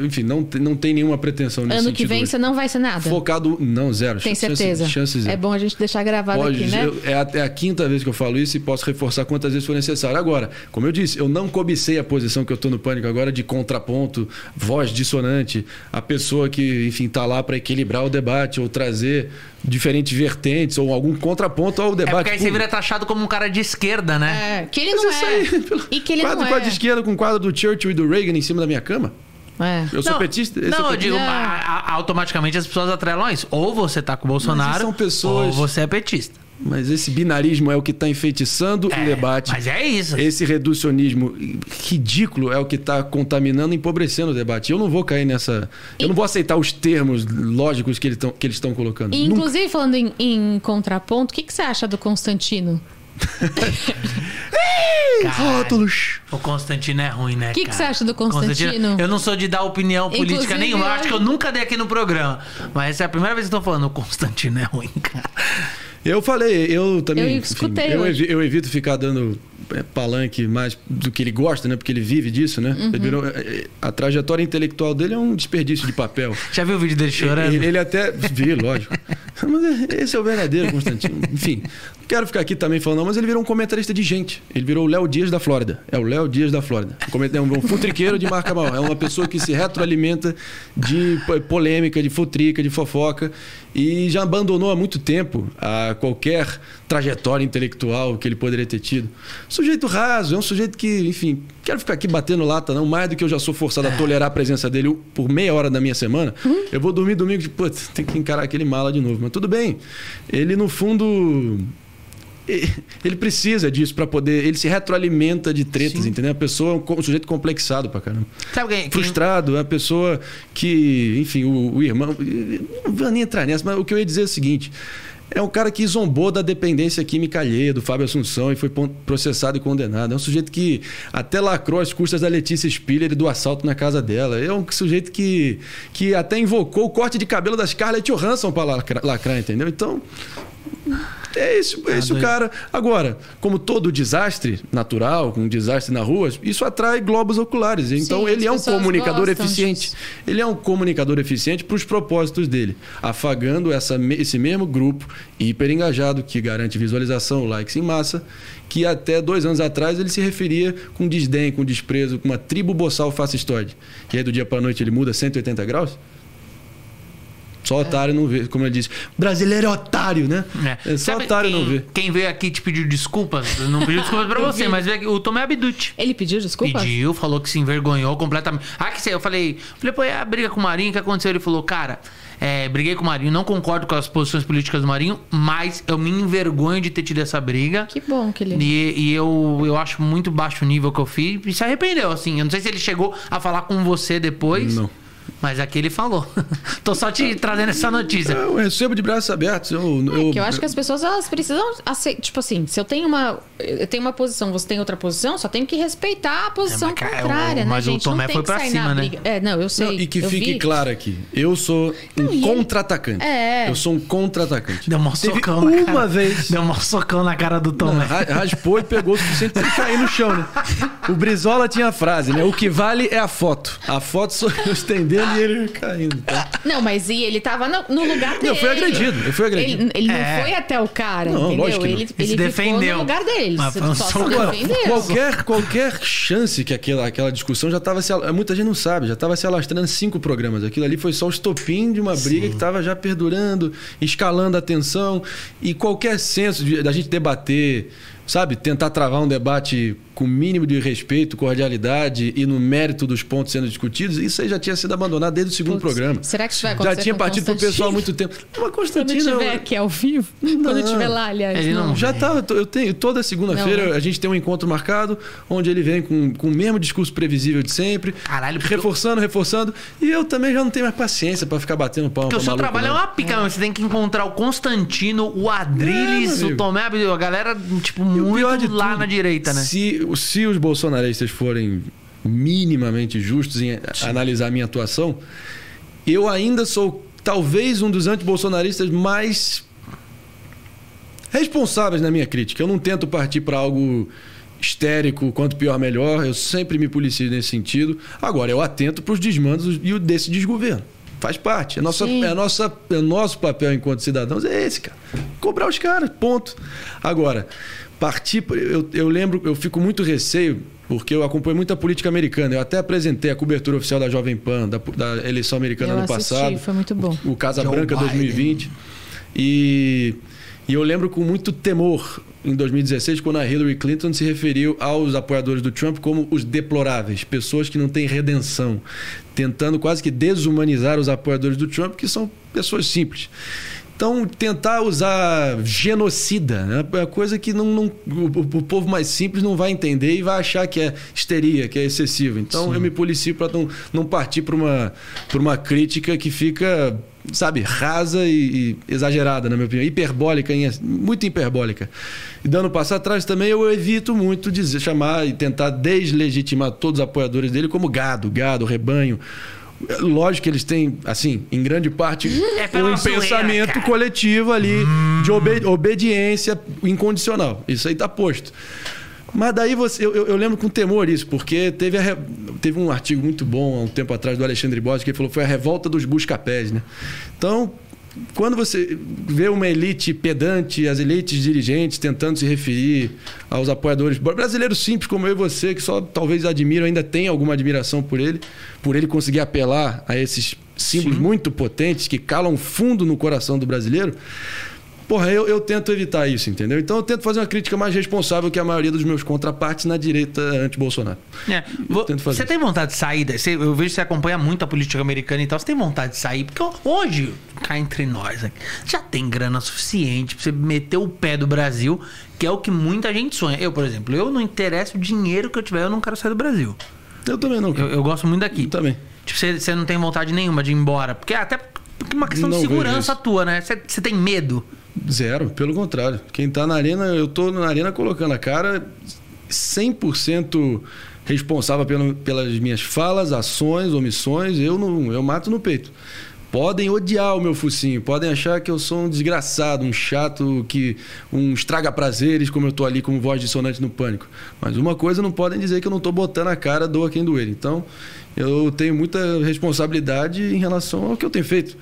Enfim, não, tem- não tem nenhuma pretensão nesse
Ano que vem
hoje.
você não vai ser nada.
Focado. Não, zero.
Tem
Chance-
certeza.
Chances zero.
É bom a gente deixar gravado
Pode,
aqui, né?
eu- é, a, é a quinta vez que eu falo isso e posso reforçar quantas vezes for necessário. Agora, como eu disse, eu não cobicei a posição que eu estou no pânico agora de contraponto, voz dissonante, a pessoa que, enfim, está lá para equilibrar o debate ou trazer diferentes vertentes ou algum contraponto ao
É
debate.
porque aí você vira taxado como um cara de esquerda, né?
É, que ele
Mas
não é.
aí, [LAUGHS]
E que ele
quadro,
não é.
quadro de esquerda com quadro do Churchill e do Reagan em cima da minha cama.
É.
Eu sou
Não,
petista? eu
Não,
sou
eu
petista.
digo,
Não.
a- a- automaticamente as pessoas atrelam isso. Ou você tá com o Bolsonaro,
são pessoas-
ou você é petista.
Mas esse binarismo é o que está enfeitiçando
É,
o debate.
Mas é isso.
Esse reducionismo ridículo é o que está contaminando e empobrecendo o debate. Eu não vou cair nessa. Eu não vou aceitar os termos lógicos que, ele tão- que eles estão colocando.
E,
Nunca.
inclusive, falando em, em contraponto, o que, que você acha do Constantino? [LAUGHS]
Cara,
Rótulos.
O Constantino é ruim, né?
Que que
cara?
você acha do Constantino?
Eu não sou de dar opinião política
Inclusive,
nenhuma. Eu
eu-
acho que eu nunca dei aqui no programa. Mas essa é a primeira vez que eu tô falando. O Constantino é ruim, cara.
Eu falei, eu também.
Eu
enfim,
escutei
eu,
hoje.
evi- eu evito ficar dando é, palanque mais do que ele gosta, né? Porque ele vive disso, né?
Uhum.
Ele virou- é, é, a trajetória intelectual dele é um desperdício de papel. [LAUGHS]
Já viu o vídeo dele chorando?
Ele, ele até. Vi, lógico. [LAUGHS] Mas esse é o verdadeiro, Constantino. Enfim, quero ficar aqui também falando, não, mas ele virou um comentarista de gente. Ele virou o Léo Dias da Flórida. É o Léo Dias da Flórida. Um coment- É um, um futriqueiro de marca mal. É uma pessoa que se retroalimenta de po- polêmica, de futrica, de fofoca. E já abandonou há muito tempo a qualquer trajetória intelectual que ele poderia ter tido. Sujeito raso, é um sujeito que, enfim, quero ficar aqui batendo lata, não, mais do que eu já sou forçado a tolerar a presença dele por meia hora da minha semana. Eu vou dormir domingo de, putz, tem que encarar aquele mala de novo. Mas tudo bem. Ele, no fundo. Ele precisa disso para poder. Ele se retroalimenta de tretas,
Sim.
entendeu? A pessoa é um sujeito complexado pra caramba.
Sabe quem,
Frustrado, é a pessoa que, enfim, o, o irmão. Não vou nem entrar nessa, mas o que eu ia dizer é o seguinte. É um cara que zombou da dependência química alheia do Fábio Assunção e foi processado e condenado. É um sujeito que até lacrou as custas da Letícia Spiller e do assalto na casa dela. É um sujeito que, que até invocou o corte de cabelo das Scarlett Johansson para lacrar, lacrar, entendeu? Então, é esse, é esse o cara. Agora, como todo desastre natural, um desastre na rua, isso atrai globos oculares. Então,
Sim,
ele é um comunicador
gostam
eficiente. Ele é um comunicador eficiente para os propósitos dele, afagando essa, esse mesmo grupo hiper engajado que garante visualização, likes em massa, que até dois anos atrás ele se referia com desdém, com desprezo, com uma tribo boçal fascistoide. E aí do dia para noite ele muda 180 graus? Só otário não vê, como ele disse. Brasileiro é otário, né?
É.
É, só
Sabe
otário
quem,
não vê.
Quem veio aqui te pediu desculpas, não pediu desculpas pra
Eu
você, mas o Tomé Abducci.
Ele pediu desculpa?
Pediu, falou que se envergonhou completamente. Ah, que sei, eu falei, falei, pô, é a briga com o Marinho, o que aconteceu? Ele falou, cara, é, briguei com o Marinho, não concordo com as posições políticas do Marinho, mas eu me envergonho de ter tido essa briga.
Que bom que ele.
E, e eu, eu acho muito baixo o nível que eu fiz e se arrependeu, assim. Eu não sei se ele chegou a falar com você depois.
Não.
Mas aqui ele falou. [LAUGHS] Tô só te trazendo essa notícia.
Eu recebo de braços abertos. Eu,
É que eu acho que as pessoas elas precisam aceitar. Tipo assim, se eu tenho uma. Eu tenho uma posição, você tem outra posição, só tenho que respeitar a posição
É,
contrária,
o-
né,
mas o
gente? Não
Tomé foi
que
pra cima, né?
briga. É, não, eu sei.
Não, e que
eu
fique
vi.
claro aqui, eu sou um contra-atacante.
É.
Eu sou um contra-atacante.
Deu um socão na
uma
cara.
vez.
Deu um socão na cara do
Não,
Tomé.
ra- raspou e pegou o suficiente pra ele cair no chão, né? O Brizola tinha a frase, né? O que vale é a foto. A foto sou eu estendendo e ele caindo. tá?
Não, mas e ele tava no, no lugar dele.
Não, eu fui agredido. Eu fui agredido.
Ele, ele
É.
não foi até o cara,
Não,
entendeu?
lógico que não.
Ele,
Ele
ele
se
ficou
defendeu.
no lugar dele.
Mas
Só defendeu.
Qualquer, qualquer chance que aquela, aquela discussão já estava se. Muita gente não sabe, já estava se alastrando em cinco programas. Aquilo ali foi só o estopim de uma briga que estava já perdurando, escalando a tensão. E qualquer senso de, da gente debater, sabe, tentar travar um debate com o mínimo de respeito, cordialidade e no mérito dos pontos sendo discutidos, isso aí já tinha sido abandonado desde o segundo
Putz,
programa.
será que isso vai
Já
acontecer
tinha
com
partido pro pessoal há muito tempo. [LAUGHS] Mas
Quando
Constantino.
estiver aqui ao vivo? Quando estiver lá, aliás.
Ele não-
Já tá, eu tenho toda segunda-feira
Não, né?
a gente tem um encontro marcado onde ele vem com, com o mesmo discurso previsível de sempre,
Caralho,
reforçando, reforçando, e eu também já não tenho mais paciência pra ficar batendo palma
Porque o seu
maluco,
trabalho é
não.
uma pica, mesmo. Você tem que encontrar o Constantino, o Adrilles,
É,
o. Tomé, a galera, tipo,
o
muito lá
tudo,
na direita, né?
Se, se os bolsonaristas forem minimamente justos em analisar a minha atuação, eu ainda sou talvez um dos antibolsonaristas mais responsáveis na minha crítica. Eu não tento partir para algo histérico, quanto pior melhor. Eu sempre me policio nesse sentido. Agora, eu atento para os desmandos e o desse desgoverno. Faz parte. É, nossa,
Sim.
é, nossa, é nosso papel enquanto cidadãos é esse, cara. Cobrar os caras, ponto. Agora, partir. Eu, eu lembro, eu fico muito receio, porque eu acompanho muita política americana. Eu até apresentei a cobertura oficial da Jovem Pan, da, da eleição americana
Eu
ano
assisti,
passado.
foi muito bom.
O Casa
Joe
Branca
Biden.
2020. E, e eu lembro com muito temor em 2016 quando a Hillary Clinton se referiu aos apoiadores do Trump como os deploráveis, pessoas que não têm redenção, tentando quase que desumanizar os apoiadores do Trump, que são pessoas simples. Então, tentar usar genocida né? é coisa que não, não- o, povo mais simples não vai entender e vai achar que é histeria, que é excessivo. Então, eu me policio para não, não partir para uma, pra uma crítica que fica, sabe, rasa e, e exagerada, na minha opinião. Hiperbólica, muito hiperbólica. E dando passo atrás também, eu evito muito dizer, chamar e tentar deslegitimar todos os apoiadores dele como gado, gado, rebanho. Lógico que eles têm, assim, em grande parte, [LAUGHS]
É
um
zoeira,
pensamento
cara.
coletivo ali de obe- obediência incondicional. Isso aí tá posto. Mas daí você, eu, eu- lembro com temor isso, porque teve, a teve um artigo muito bom há um tempo atrás do Alexandre Bosch que ele falou que foi a revolta dos buscapés, né? Então, quando você vê uma elite pedante, as elites dirigentes tentando se referir aos apoiadores brasileiros simples como eu e você, que só talvez admiram, ainda tem alguma admiração por ele, por ele conseguir apelar a esses símbolos muito potentes que calam fundo no coração do brasileiro. Porra, eu, eu tento evitar isso, entendeu? Então eu tento fazer uma crítica mais responsável que a maioria dos meus contrapartes na direita anti-Bolsonaro.
É, vo-
tento fazer
Você tem vontade de sair? Você- eu vejo que você acompanha muito a política americana e tal. Você tem vontade de sair? Porque hoje, cá entre nós, aqui, já tem grana suficiente pra você meter o pé do Brasil, que é o que muita gente sonha. Eu, por exemplo, eu não interessa o dinheiro que eu tiver, eu não quero sair do Brasil.
Eu também não.
Eu, eu gosto muito daqui.
Eu também.
Tipo, você, você não tem vontade nenhuma de ir embora. Porque até porque é uma questão
Não
de segurança tua, né? Você, você tem medo.
Zero, pelo contrário. Quem tá na arena, eu tô na arena colocando a cara 100% responsável pelo, pelas minhas falas, ações, omissões, eu não, eu mato no peito. Podem odiar o meu focinho, podem achar que eu sou um desgraçado, um chato, que um estraga prazeres, como eu tô ali como voz dissonante no pânico. Mas uma coisa não podem dizer que eu não tô botando a cara, doa quem doer. Então, eu tenho muita responsabilidade em relação ao que eu tenho feito.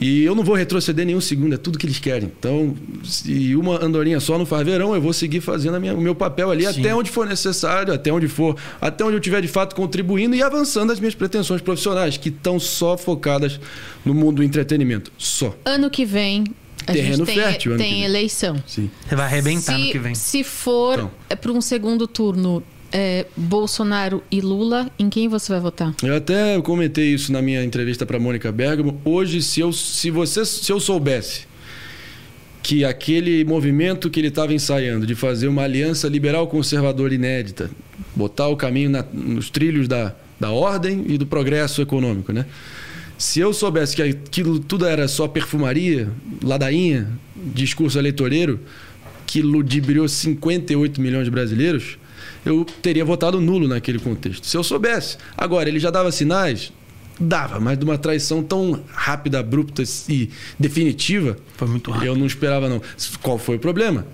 E eu não vou retroceder nenhum segundo, é tudo que eles querem. Então, se uma andorinha só não faz verão, eu vou seguir fazendo a minha- o meu papel ali
Sim.
até onde for necessário, até onde for, até onde eu estiver de fato contribuindo e avançando as minhas pretensões profissionais, que estão só focadas no mundo do entretenimento. Só.
Ano que vem, a
Terreno
tem,
fértil, ano
tem
que vem.
eleição.
Sim.
Você vai arrebentar
se,
no que vem.
Se for
Então.
é, para um segundo turno, é, Bolsonaro e Lula, em quem você vai votar?
Eu até comentei isso na minha entrevista para Mônica Bergamo. Hoje, se eu, se você, se eu soubesse que aquele movimento que ele estava ensaiando de fazer uma aliança liberal-conservadora inédita, botar o caminho na- nos trilhos da, da ordem e do progresso econômico, né? Se eu soubesse que aquilo tudo era só perfumaria, ladainha, discurso eleitoreiro, que ludibriou 58 milhões de brasileiros, eu teria votado nulo naquele contexto. Se eu soubesse. Agora, ele já dava sinais? Dava, mas de uma traição tão rápida, abrupta e definitiva.
Foi muito rápido.
Eu não esperava, não. Qual foi o problema?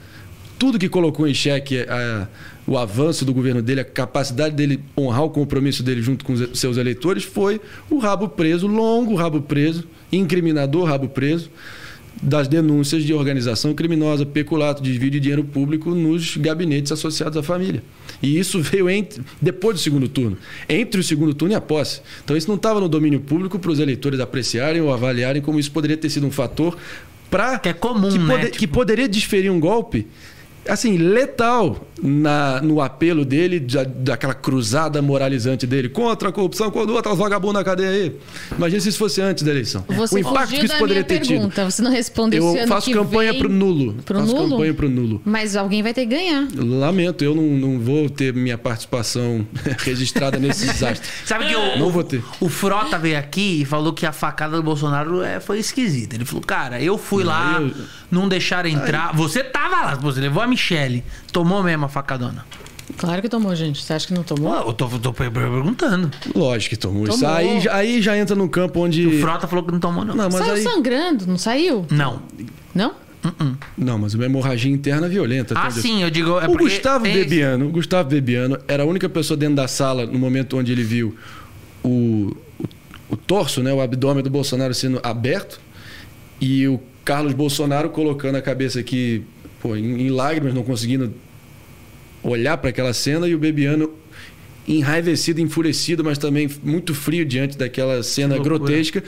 Tudo que colocou em xeque a- o avanço do governo dele, a capacidade dele honrar o compromisso dele junto com os seus eleitores, foi o rabo preso, longo rabo preso, incriminador rabo preso, das denúncias de organização criminosa, peculato, desvio de dinheiro público nos gabinetes associados à família. E isso veio entre, depois do segundo turno, entre o segundo turno e a posse. Então isso não estava no domínio público para os eleitores apreciarem ou avaliarem como isso poderia ter sido um fator para
Que é comum,
que,
né?
pode-
Tipo-
que poderia desferir um golpe assim letal na, no apelo dele da, daquela cruzada moralizante dele contra a corrupção quando outras vagabundas na cadeia aí imagina se isso fosse antes da eleição
Você
o impacto que isso poderia
minha
ter
pergunta. Você não respondeu se
tido eu
ano
faço
que
campanha
vem...
pro nulo
Pro
faço
nulo?
campanha pro nulo
Mas alguém vai ter que ganhar.
lamento eu não, não vou ter minha participação [LAUGHS] registrada nesse [LAUGHS] desastre
Sabe que o,
Não vou ter.
o Frota veio aqui e falou que a facada do Bolsonaro é, foi esquisita. Ele falou, cara, eu fui lá,
eu-
não deixaram entrar. Você tava lá, você levou a Michelle, tomou mesmo a facadona.
Claro que tomou, gente. Você acha que não tomou?
Pô, eu tô, tô per- perguntando.
lógico que tomou, isso
Tomou.
aí, já- aí já entra num campo onde
O Frota falou que não tomou, não.
não mas
saiu
aí
sangrando, não saiu?
Não.
Não?
não mas uma hemorragia interna violenta
Ah,
até onde eu
sim, eu digo. É
o
porque
Gustavo
tem-
Bebiano, o Gustavo Bebiano era a única pessoa dentro da sala no momento onde ele viu o, o, o torso, né, o abdômen do Bolsonaro sendo aberto e o Carlos Bolsonaro colocando a cabeça aqui pô, em, em lágrimas, não conseguindo olhar para aquela cena e o Bebiano enraivecido, enfurecido, mas também muito frio diante daquela cena grotesca.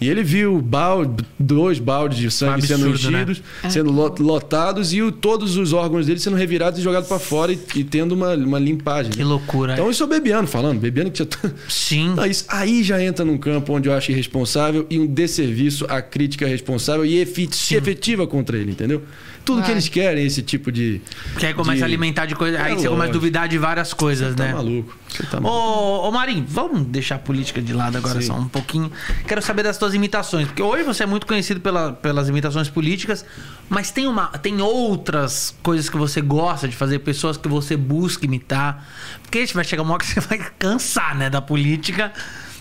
E ele viu balde, dois baldes de sangue sendo
absurdo, né?
enchidos, sendo lo- lotados e o- todos os órgãos dele sendo revirados e jogados para fora e, e tendo uma, uma limpagem.
Que
né?
loucura.
Então isso é o Bebiano falando, Bebiano que tinha.
Sim. [LAUGHS]
Não, isso- aí já entra num campo onde eu acho irresponsável e um desserviço à crítica responsável e efetiva contra ele, entendeu? Tudo que
Vai.
eles querem é esse tipo de.
Porque aí começa
de-
a alimentar de coisa.
É
aí você começa a duvidar de várias coisas,
Tá
né?
maluco. Tá.
Ô, ô Marinho, vamos deixar a política de lado agora
Sim.
só um pouquinho. Quero saber das tuas imitações, porque hoje você é muito conhecido pela- pelas imitações políticas, mas tem, uma, tem outras coisas que você gosta de fazer, pessoas que você busca imitar. Porque a gente vai chegar uma hora que você vai cansar, né, da política.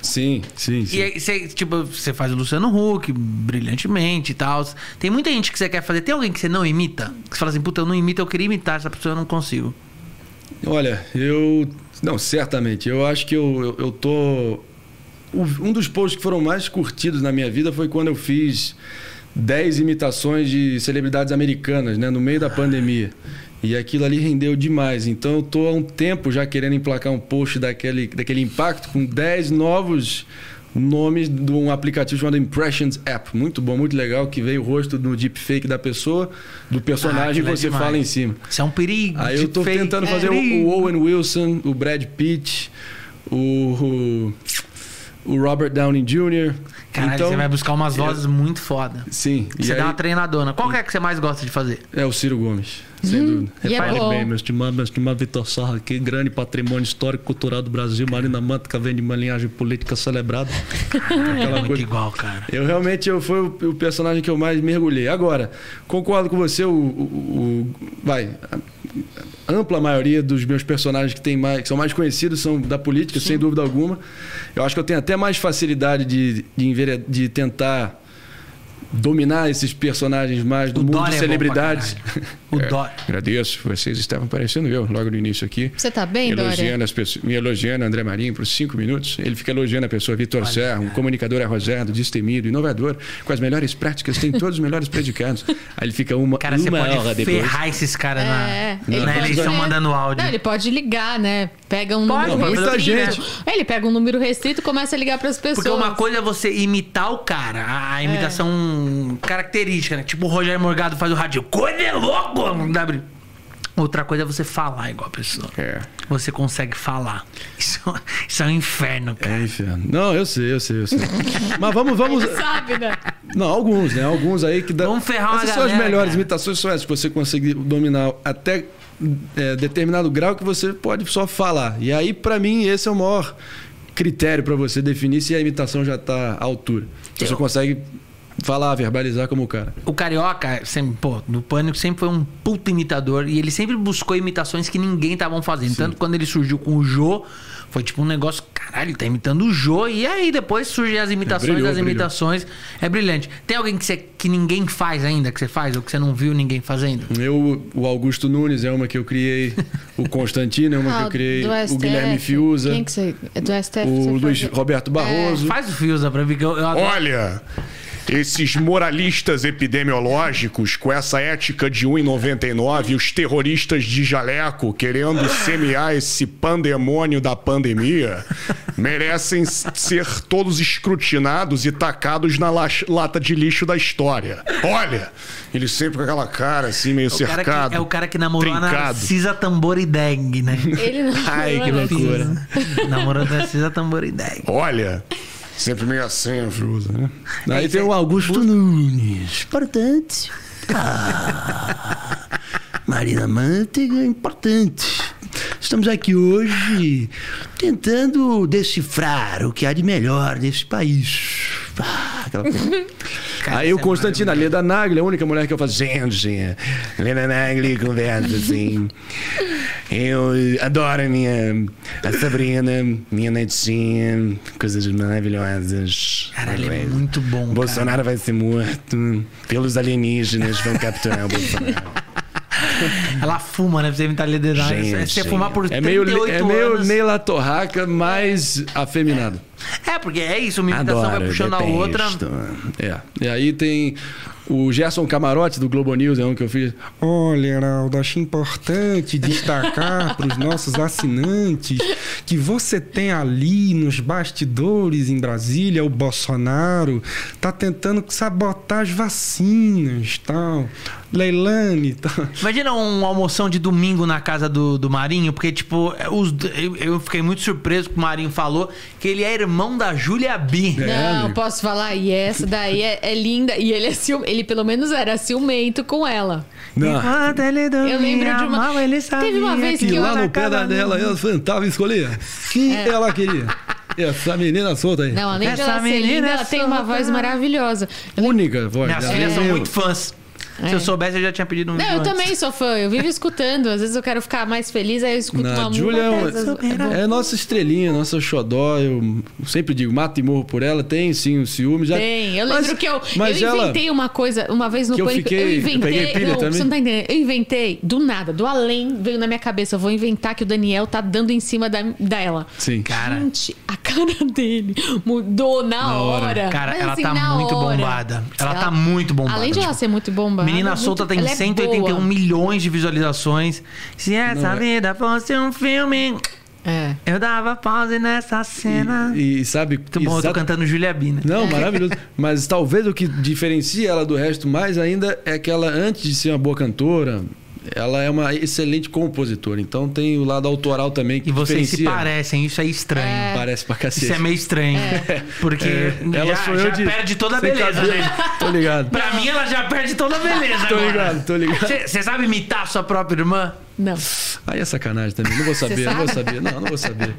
Sim, sim, sim.
E aí, você, tipo, você faz o Luciano Huck brilhantemente e tal. Tem muita gente que você quer fazer. Tem alguém que você não imita? Que você fala assim, puta, eu não imito, eu queria imitar essa pessoa, eu não consigo.
Olha, eu. Não, certamente. Eu acho que eu, eu, eu tô. Um dos posts que foram mais curtidos na minha vida foi quando eu fiz 10 imitações de celebridades americanas, né? No meio da pandemia. E aquilo ali rendeu demais. Então eu tô há um tempo já querendo emplacar um post daquele, daquele impacto com 10 novos nomes de um aplicativo chamado Impressions App. Muito bom, muito legal, que veio o rosto no deepfake da pessoa, do personagem
é
você
demais.
fala em cima.
Isso é um perigo.
Aí eu tô
deepfake.
tentando
É
fazer o,
perigo.
o Owen Wilson, o Brad Pitt, o, o Robert Downey Jr.
Caralho,
então,
você vai buscar umas vozes muito foda.
Sim.
Você
e
dá
aí,
uma treinadona. Qual que é que você mais gosta de fazer?
É o Ciro Gomes, sem dúvida.
e é
Repare
bom.
bem, meu estimado, meu estimado Vitor Sarra, que grande patrimônio histórico e cultural do Brasil. Marina Mantica vem de uma linhagem política celebrada.
É [LAUGHS]
Aquela
muito
coisa.
igual, cara.
Eu realmente eu, foi o, o personagem que eu mais mergulhei. Agora, concordo com você, o, o- o- vai, a ampla maioria dos meus personagens que, tem mais, que são mais conhecidos são da política, sem dúvida alguma. Eu acho que eu tenho até mais facilidade de, de, de tentar dominar esses personagens mais do
O
mundo de
é bom pra
celebridades.
O Dória.
Agradeço, vocês estavam parecendo eu logo no início aqui.
Você tá bem, Dória?
Elogiando as pessoas, me elogiando André Marinho por cinco minutos. Ele fica elogiando a pessoa Vitor Serra, um comunicador arrojado, destemido, inovador, com as melhores práticas, tem todos os melhores predicados. Aí ele fica uma,
Cara, você
uma
pode
hora depois.
ferrar esses caras
É,
na, na
pode-
eleição
é.
mandando áudio.
Não, ele pode ligar, né? Pega um
Pode,
número restrito.
gente.
É, Ele pega um número restrito e começa a ligar pras pessoas.
Porque uma coisa é você imitar o cara, a a característica, né? Tipo o Rogério Morgado faz o rádio. Coisa é louco! Não dá Outra coisa é você falar igual a pessoa.
É.
Você consegue falar. Isso, isso é um inferno, cara.
É inferno. Não, eu sei, eu sei, eu sei. Mas vamos, vamos.
Sabe, né?
Não, alguns, né? Alguns aí que dá.
Vamos ferrar uma
Essas são as
galera,
melhores
cara.
imitações, são essas que você consegue dominar até é, determinado grau que você pode só falar. E aí, pra mim, esse é o maior critério pra você definir se a imitação já tá à altura. Se você consegue falar, verbalizar como o cara.
O Carioca, sempre, pô, no Pânico sempre foi um puto imitador e ele sempre buscou imitações que ninguém estavam fazendo. Tanto quando ele surgiu com o Jô, foi tipo um negócio, caralho, ele tá imitando o Jô. E aí depois surgem as imitações
brilhou,
das
brilhou.
imitações. É brilhante. Tem alguém que, você, que ninguém faz ainda, que você faz, ou que você não viu ninguém fazendo?
Eu, o Augusto Nunes é uma que eu criei, [LAUGHS] o Constantino é uma que eu criei, o Guilherme Fiuza,
Quem que você... É do STF?
o
você
Luiz Roberto Barroso.
Faz o Fiuza pra mim, que eu, eu adoro.
Esses moralistas epidemiológicos com essa ética de 1,99 e os terroristas de jaleco querendo semear esse pandemônio da pandemia merecem ser todos escrutinados e tacados na la- lata de lixo da história. Olha, ele sempre com aquela cara assim meio
cara
cercado.
que, é o cara que namorou a
trincado.
Narcisa Tamborideg, né?
Ele não
Ai, que
namorou,
loucura.
namorou a Narcisa Tamborideg.
Olha, sempre meio assim, Fiuza, né?
Aí tem o Augusto Nunes. Importante. Ah, Marina Manteiga, importante. Estamos aqui hoje tentando decifrar o que há de melhor nesse país. Ah, aquela coisa. Aí o Constantino, a Leda Nagli, a única mulher que eu faço. Gente, Leda Nagli conversa assim. Eu adoro a minha. A Sabrina, minha netinha, coisas maravilhosas.
Caralho, é muito bom, cara.
Bolsonaro vai ser morto pelos alienígenas, vão capturar o Bolsonaro. [LAUGHS]
Ela fuma, né? Pra você imitar a Lady Gaga.
Gente,
você fumar por
é meio,
38
é meio
anos...
Neila Torraca, mais afeminado.
É, porque é isso, uma imitação vai puxando a outra.
É. E aí tem o Gerson Camarote do Globo News, é um que eu fiz. Olha, Heraldo, acho importante destacar [LAUGHS] para os nossos assinantes que você tem ali nos bastidores em Brasília o Bolsonaro tá tentando sabotar as vacinas, tal. Leilane, tal.
Imagina um almoção de domingo na casa do, do Marinho, porque, tipo, os, eu, eu fiquei muito surpreso que o Marinho falou que ele é irmão da Júlia B.
É,
Não,
amigo.
posso falar. E essa daí é, é linda. E ele é cium... ele pelo menos era ciumento com ela.
Não.
Eu lembro de uma-
mal ele
Teve uma vez
E
que eu-
lá no pé da dela, ela tentava escolher quem ela queria. [LAUGHS] Essa menina solta aí.
Não, além de
Essa
ela ser
menina
linda,
é
ela tem uma voz maravilhosa.
Única voz
Minhas
dela.
filhas são
É.
muito fãs. Se eu soubesse, eu já tinha pedido um
Não, eu
antes.
também sou fã. Eu vivo escutando. Às vezes eu quero ficar mais feliz, aí eu escuto
Na
uma
Júlia é,
música.
uma- é nossa estrelinha, nossa xodó. Eu sempre digo, mato e morro por ela. Tem sim o ciúme. Já...
Tem. Eu
Mas-
lembro que eu,
mas
eu
ela-
inventei uma coisa, uma vez no
Que eu
Pânico,
fiquei-
eu
eu
inventei.
pilha
não,
também.
você não tá entendendo. Eu inventei do nada, do além, veio na minha cabeça. Eu vou inventar que o Daniel tá dando em cima da, dela.
Sim.
Cara,
Gente, a cara [LAUGHS] dele mudou na,
Na hora.
hora.
Cara,
Mas,
ela
assim,
tá muito
hora.
bombada. Ela tá muito bombada,
Além de ela
tipo,
ser muito bombada.
Menina
ela é
Solta
muito-
tem
ela é
181
boa.
milhões de visualizações. Se essa
Não, é-
vida fosse um filme,
É.
eu dava pause nessa cena.
E, e sabe.
Muito bom, eu tô
exato-
cantando Julia B, né?
Não, maravilhoso. Mas talvez o que diferencia ela do resto mais ainda é que ela, antes de ser uma boa cantora, ela é uma excelente compositora. Então tem o lado autoral também que
E vocês se
diferencia.
parecem, isso é estranho.
Parece pra cacete.
Isso é meio estranho. Porque
É, ela
já, já
de-
perde toda a
sem
beleza
cabelo. [LAUGHS]
dele.
Tô ligado.
Pra mim, ela já perde toda a beleza
Tô
agora.
ligado, tô ligado.
Você sabe imitar a sua própria irmã?
Não.
Aí é sacanagem também. Não vou saber, não vou
sabe?
saber. Não, não vou saber.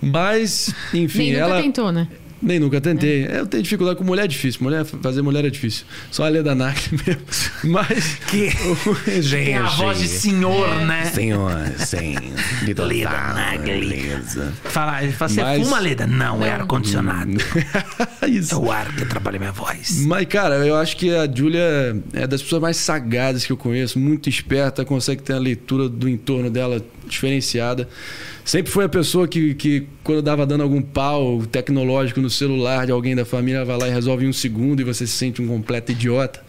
Mas, enfim,
Nem nunca
ela.
tentou, né?
Nem nunca tentei. Eu tenho dificuldade com mulher é difícil. Mulher, fazer mulher é difícil. Só a Leda Nagli [LAUGHS] mesmo. Mas.
Que [LAUGHS] tem a voz de senhor, né?
Senhor, sim. [LAUGHS] De
Leda Nagli.
beleza.
Fala, ele fala, você
Mas-
fuma, Leda? Não, é ar-condicionado.
Isso.
É o ar que atrapalha minha voz.
Mas, cara, eu acho que a Júlia é das pessoas mais sagadas que eu conheço, muito esperta, consegue ter a leitura do entorno dela diferenciada. Sempre foi a pessoa que, que quando dava dando algum pau tecnológico no celular de alguém da família, vai lá e resolve em um segundo e você se sente um completo idiota.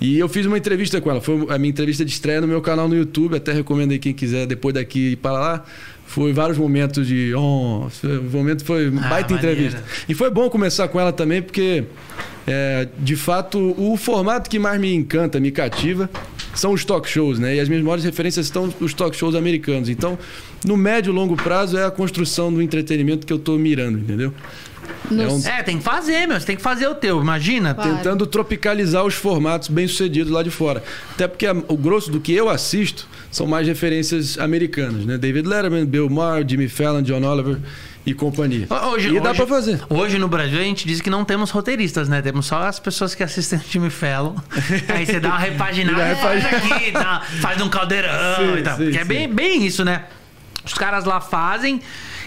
E eu fiz uma entrevista com ela, foi a minha entrevista de estreia no meu canal no YouTube, até recomendo aí quem quiser depois daqui ir para lá. Foi vários momentos de. Oh, o momento foi
Ah,
baita entrevista. E foi bom começar com ela também, porque, é, de fato, o formato que mais me encanta, me cativa, são os talk shows, né? E as minhas maiores referências estão nos talk shows americanos. Então, no médio e longo prazo é a construção do entretenimento que eu estou mirando, entendeu? É um-
É, tem que fazer, meu. Você tem que fazer o teu, imagina.
Claro.
tentando tropicalizar os formatos bem-sucedidos lá de fora. Até porque a- o grosso do que eu assisto são mais referências americanas, né? David Letterman, Bill Maher, Jimmy Fallon, John Oliver e companhia.
Hoje,
e dá
hoje-
pra fazer.
Hoje no Brasil a gente diz que não temos roteiristas, né? Temos só as pessoas que assistem o time Fellow. [LAUGHS] Aí você dá uma repaginada,
Dá
faz
repagina-
aqui, faz um caldeirão
Sim,
e tal.
sim,
Porque é
sim.
bem, bem isso, né? Os caras lá fazem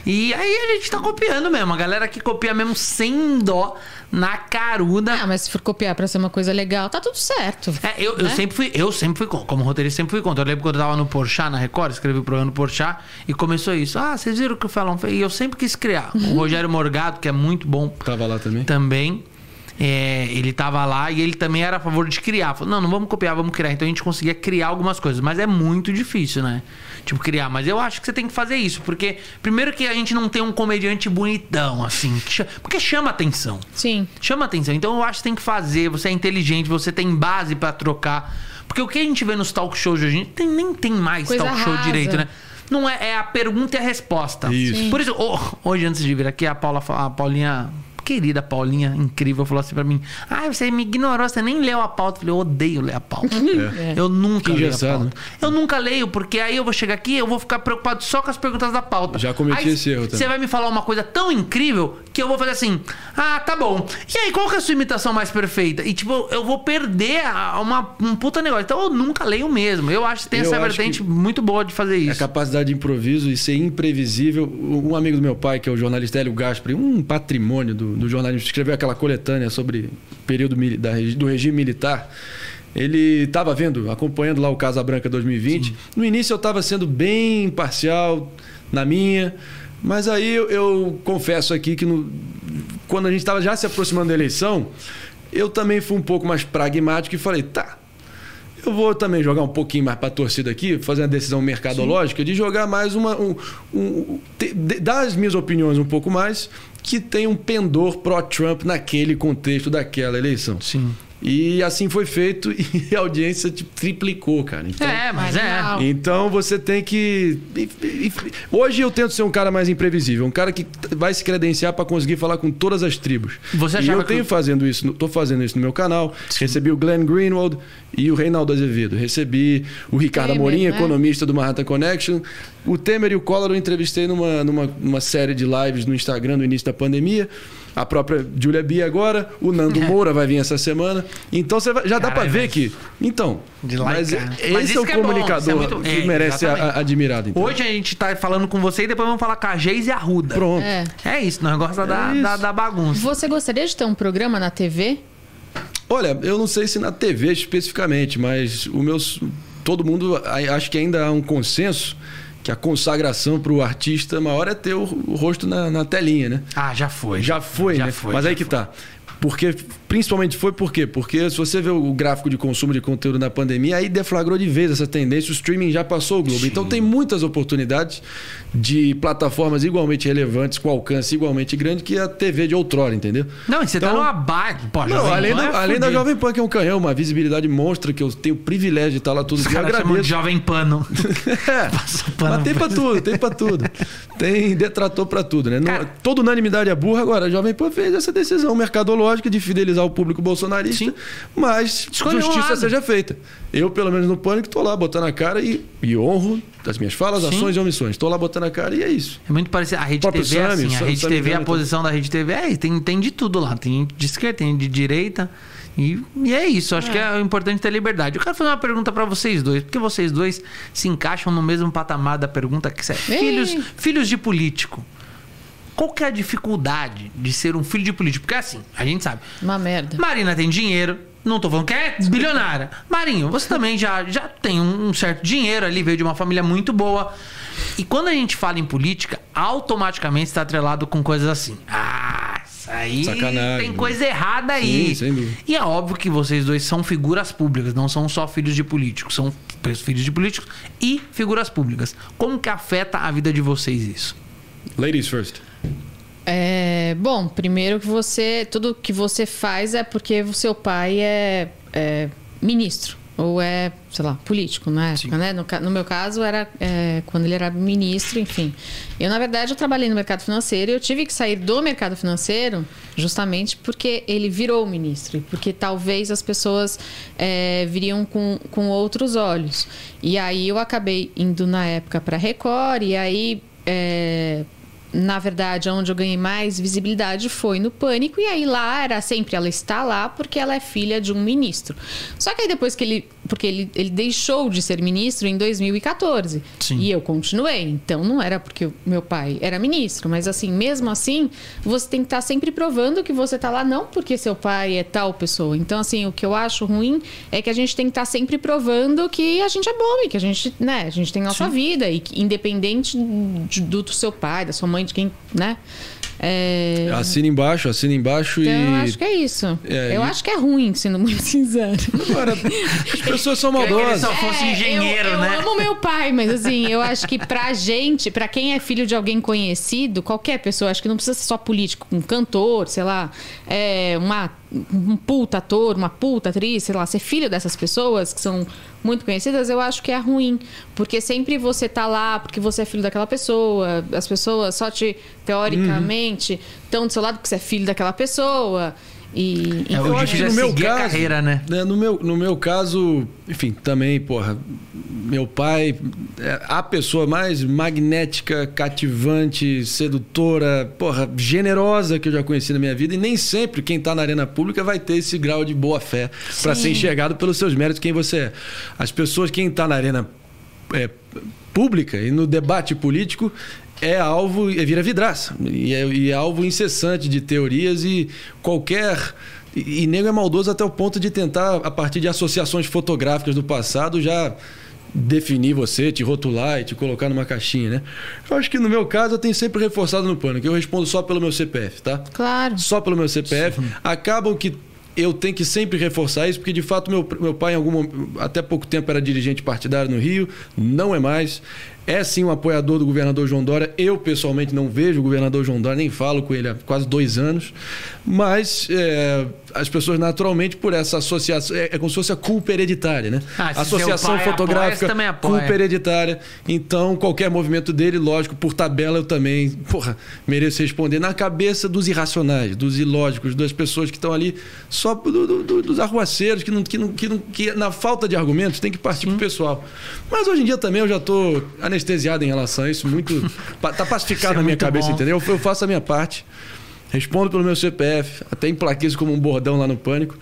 e aí a gente tá copiando mesmo. A galera que copia mesmo sem dó na caruda.
Ah, mas se for copiar pra ser uma coisa legal, tá tudo certo.
É, eu, eu
né?
sempre fui, eu sempre fui, como roteirista, sempre fui contra. Eu lembro quando eu tava no Porchat, na Record, escrevi o programa no Porchat e começou isso. Ah, vocês viram o que o Felon fez? E eu sempre quis criar. O [LAUGHS] Rogério Morgado, que é muito bom
Tava lá também.
também. é, ele tava lá e ele também era a favor de criar. Falou, não, não vamos copiar, vamos criar. Então a gente conseguia criar algumas coisas. Mas é muito difícil, né? Tipo, criar. Mas eu acho que você tem que fazer isso. Porque, primeiro que a gente não tem um comediante bonitão, assim. Porque chama atenção.
Sim.
Chama atenção. Então eu acho que tem que fazer. Você é inteligente, você tem base pra trocar. Porque o que a gente vê nos talk shows de hoje, tem- nem tem mais
Coisa
talk show
rasa.
direito, né? Não é, é a pergunta e a resposta.
Isso.
Sim.
Por isso, ho- hoje antes de vir aqui, a Paula, a Paulinha, querida Paulinha, incrível, falou assim pra mim: Ah, você me ignorou, você nem leu a pauta. Eu falei, eu odeio ler a pauta. Eu nunca leio a pauta. Eu nunca leio, porque aí eu vou chegar aqui eu vou ficar preocupado só com as perguntas da pauta.
Já cometi
Aí
esse erro
Você
também.
vai me falar uma coisa tão incrível que eu vou fazer assim: Ah, tá bom. E aí, qual que é a sua imitação mais perfeita? E tipo, eu vou perder a- uma, um puta negócio. Então eu nunca leio mesmo. Eu acho que tem
Eu
essa vertente muito boa de fazer
A
isso.
capacidade de improviso e ser imprevisível. Um amigo do meu pai, que é o jornalista Hélio Gaspari, um patrimônio do, do jornalismo, escreveu aquela coletânea sobre o período da do regime militar. Ele estava vendo, acompanhando lá o Casa Branca 2020. No início eu estava sendo bem imparcial na minha, mas aí eu, eu confesso aqui que no- quando a gente estava já se aproximando da eleição, eu também fui um pouco mais pragmático e falei, tá, eu vou também jogar um pouquinho mais para a torcida aqui, fazer uma decisão mercadológica de jogar mais uma. Um, um, te- de- dar as minhas opiniões um pouco mais, que tem um pendor pró-Trump naquele contexto daquela eleição.
Sim.
E assim foi feito [LAUGHS] e a audiência tipo, triplicou, cara. Então,
É, mas é.
Então você tem que. Hoje eu tento ser um cara mais imprevisível, um cara que vai se credenciar para conseguir falar com todas as tribos.
Você
e eu tenho
que-
fazendo isso, no- tô fazendo isso no meu canal. Recebi o Glenn Greenwald e o Reinaldo Azevedo. Recebi o Ricardo
Temer,
Amorim,
né?
economista do Manhattan Connection. O Temer e o Collor eu entrevistei numa, numa, numa série de lives no Instagram no início da pandemia. A própria Julia Bia agora, o Nando [LAUGHS] Moura vai vir essa semana. Então você vai- já dá para ver
velho.
que. Então,
De
mas esse
Mas
é o
que é bom,
comunicador
é muito-
que
é,
merece ser admirado. Então.
Hoje a gente tá falando com você e depois vamos falar com a Geis e a Ruda.
Pronto.
É.
É isso, nós gosta da,
isso.
da, da bagunça.
Você gostaria de ter um programa na TV?
Olha, eu não sei se na TV especificamente, mas o meu, todo mundo acho que ainda há um consenso que a consagração para o artista maior é ter o, o rosto na, na telinha, né?
Ah, já foi.
Já foi,
Já
né?
foi,
Mas
já
aí que tá. Porque, principalmente foi por quê? Porque se você vê o gráfico de consumo de conteúdo na pandemia, aí deflagrou de vez essa tendência, o streaming já passou o Globo. Então tem muitas oportunidades de plataformas igualmente relevantes, com alcance igualmente grande que a TV de outrora, entendeu?
Não, você tá
Então-
numa bike. Pô,
Não, além,
Pan é
além da. Jovem Pan, que é um canhão, uma visibilidade monstra, que eu tenho o privilégio de estar lá todo
Os
dia.
Chamam de
agradeço.
Jovem Pano. [LAUGHS]
É,
pano
mas tem pra tudo, tem pra tudo. Tem detrator pra tudo, né?
Cara-
toda unanimidade é burra. Agora, a Jovem Pan fez essa decisão mercadológica de fidelizar o público bolsonarista,
Sim.
mas
Escolheu um
justiça seja feita. Eu, pelo menos no Pânico, tô lá botando a cara e, e honro das minhas falas,
Sim.
ações e omissões. Tô lá botando a cara e é isso.
É muito parecido. A Rede TV é assim. A Rede
Sami
TV, a posição da Rede TV é tem, tem de tudo lá. Tem de esquerda, tem de direita. E, e é isso. Acho que é importante ter liberdade. Eu quero fazer uma pergunta pra vocês dois. Porque vocês dois se encaixam no mesmo patamar da pergunta que é filhos, filhos de político. Qual que é a dificuldade de ser um filho de político? Porque assim, a gente sabe.
Uma merda.
Marina tem dinheiro. Não tô falando que é bilionária. Marinho, você também já, já tem um, certo dinheiro ali, veio de uma família muito boa. E quando a gente fala em política, automaticamente está atrelado com coisas assim. Ah, isso aí
Sacanagem,
tem
né?
coisa errada aí.
Sim.
E é óbvio que vocês dois são figuras públicas, não são só filhos de políticos, são filhos de políticos e figuras públicas. Como que afeta a vida de vocês isso?
Ladies first.
É, bom, primeiro que você. Tudo que você faz é porque o seu pai é, é ministro. ou é, sei lá, político na época, né? No, no meu caso, era é, quando ele era ministro, enfim. Eu, na verdade, eu trabalhei no mercado financeiro e eu tive que sair do mercado financeiro justamente porque ele virou ministro. Porque talvez as pessoas é, viriam com, com outros olhos. E aí eu acabei indo na época para Record e aí... é, na verdade, onde eu ganhei mais visibilidade foi no Pânico, e aí lá era sempre ela está lá porque ela é filha de um ministro. Só que aí depois que ele. Porque ele, ele deixou de ser ministro em 2014.
Sim.
E eu continuei. Então não era porque o meu pai era ministro, mas assim, mesmo assim, você tem que estar sempre provando que você está lá não porque seu pai é tal pessoa. Então, assim, o que eu acho ruim é que a gente tem que estar sempre provando que a gente é bom e que a gente, né, a gente tem nossa vida e que, independente de- do, do seu pai, da sua mãe, de quem, né? É,
Assina embaixo, assina embaixo
então, eu
e.
acho que é isso.
É,
eu
e-
acho que é ruim, sendo muito [LAUGHS] sincero.
Agora, as pessoas são maldosas.
só fosse
É,
engenheiro,
eu,
né?
Eu amo meu pai, mas assim, eu acho que pra [LAUGHS] gente, pra quem é filho de alguém conhecido, qualquer pessoa, acho que não precisa ser só político, um cantor, sei lá, é, uma, um puta ator, uma puta atriz, sei lá, ser filho dessas pessoas que são muito conhecidas, eu acho que é ruim. Porque sempre você tá lá porque você é filho daquela pessoa, as pessoas só te, teoricamente, estão do seu lado porque você é filho daquela pessoa. E,
É,
enfim,
o
Eu acho que no
é
meu caso,
carreira, né?
No meu, no meu caso, enfim, também, porra, meu pai é a pessoa mais magnética, cativante, sedutora, porra, generosa que eu já conheci na minha vida. E nem sempre quem tá na arena pública vai ter esse grau de boa fé para ser enxergado pelos seus méritos, quem você é. As pessoas, quem tá na arena é, pública e no debate político é alvo, é vira vidraça. E é, e é alvo incessante de teorias e qualquer. E, e nego é maldoso até o ponto de tentar, a partir de associações fotográficas do passado, já definir você, te rotular e te colocar numa caixinha, né? Eu acho que no meu caso eu tenho sempre reforçado no pano, que eu respondo só pelo meu CPF, tá?
Claro.
só pelo meu CPF, acabam que eu tenho que sempre reforçar isso, porque de fato meu, meu pai, em algum momento, até pouco tempo, era dirigente partidário no Rio, não é mais. É sim um apoiador do governador João Dória. Eu, pessoalmente, não vejo o governador João Dória, nem falo com ele há quase dois anos. Mas é, as pessoas, naturalmente, por essa associação. É, é como se fosse a culpa hereditária, né?
Ah,
associação fotográfica,
apoia.
culpa hereditária. Então, qualquer movimento dele, lógico, por tabela, eu também, porra, mereço responder. Na cabeça dos irracionais, dos ilógicos, das pessoas que estão ali só do- do- do- dos arruaceiros, que, não, que, não, que, não, que na falta de argumentos tem que partir pro pessoal. Mas hoje em dia também eu já tô anestesiado em relação a isso, muito. [LAUGHS] tá pacificado
é
na minha cabeça,
bom.
entendeu? Eu, eu faço a minha parte, respondo pelo meu CPF, até emplaquei isso como um bordão lá no Pânico.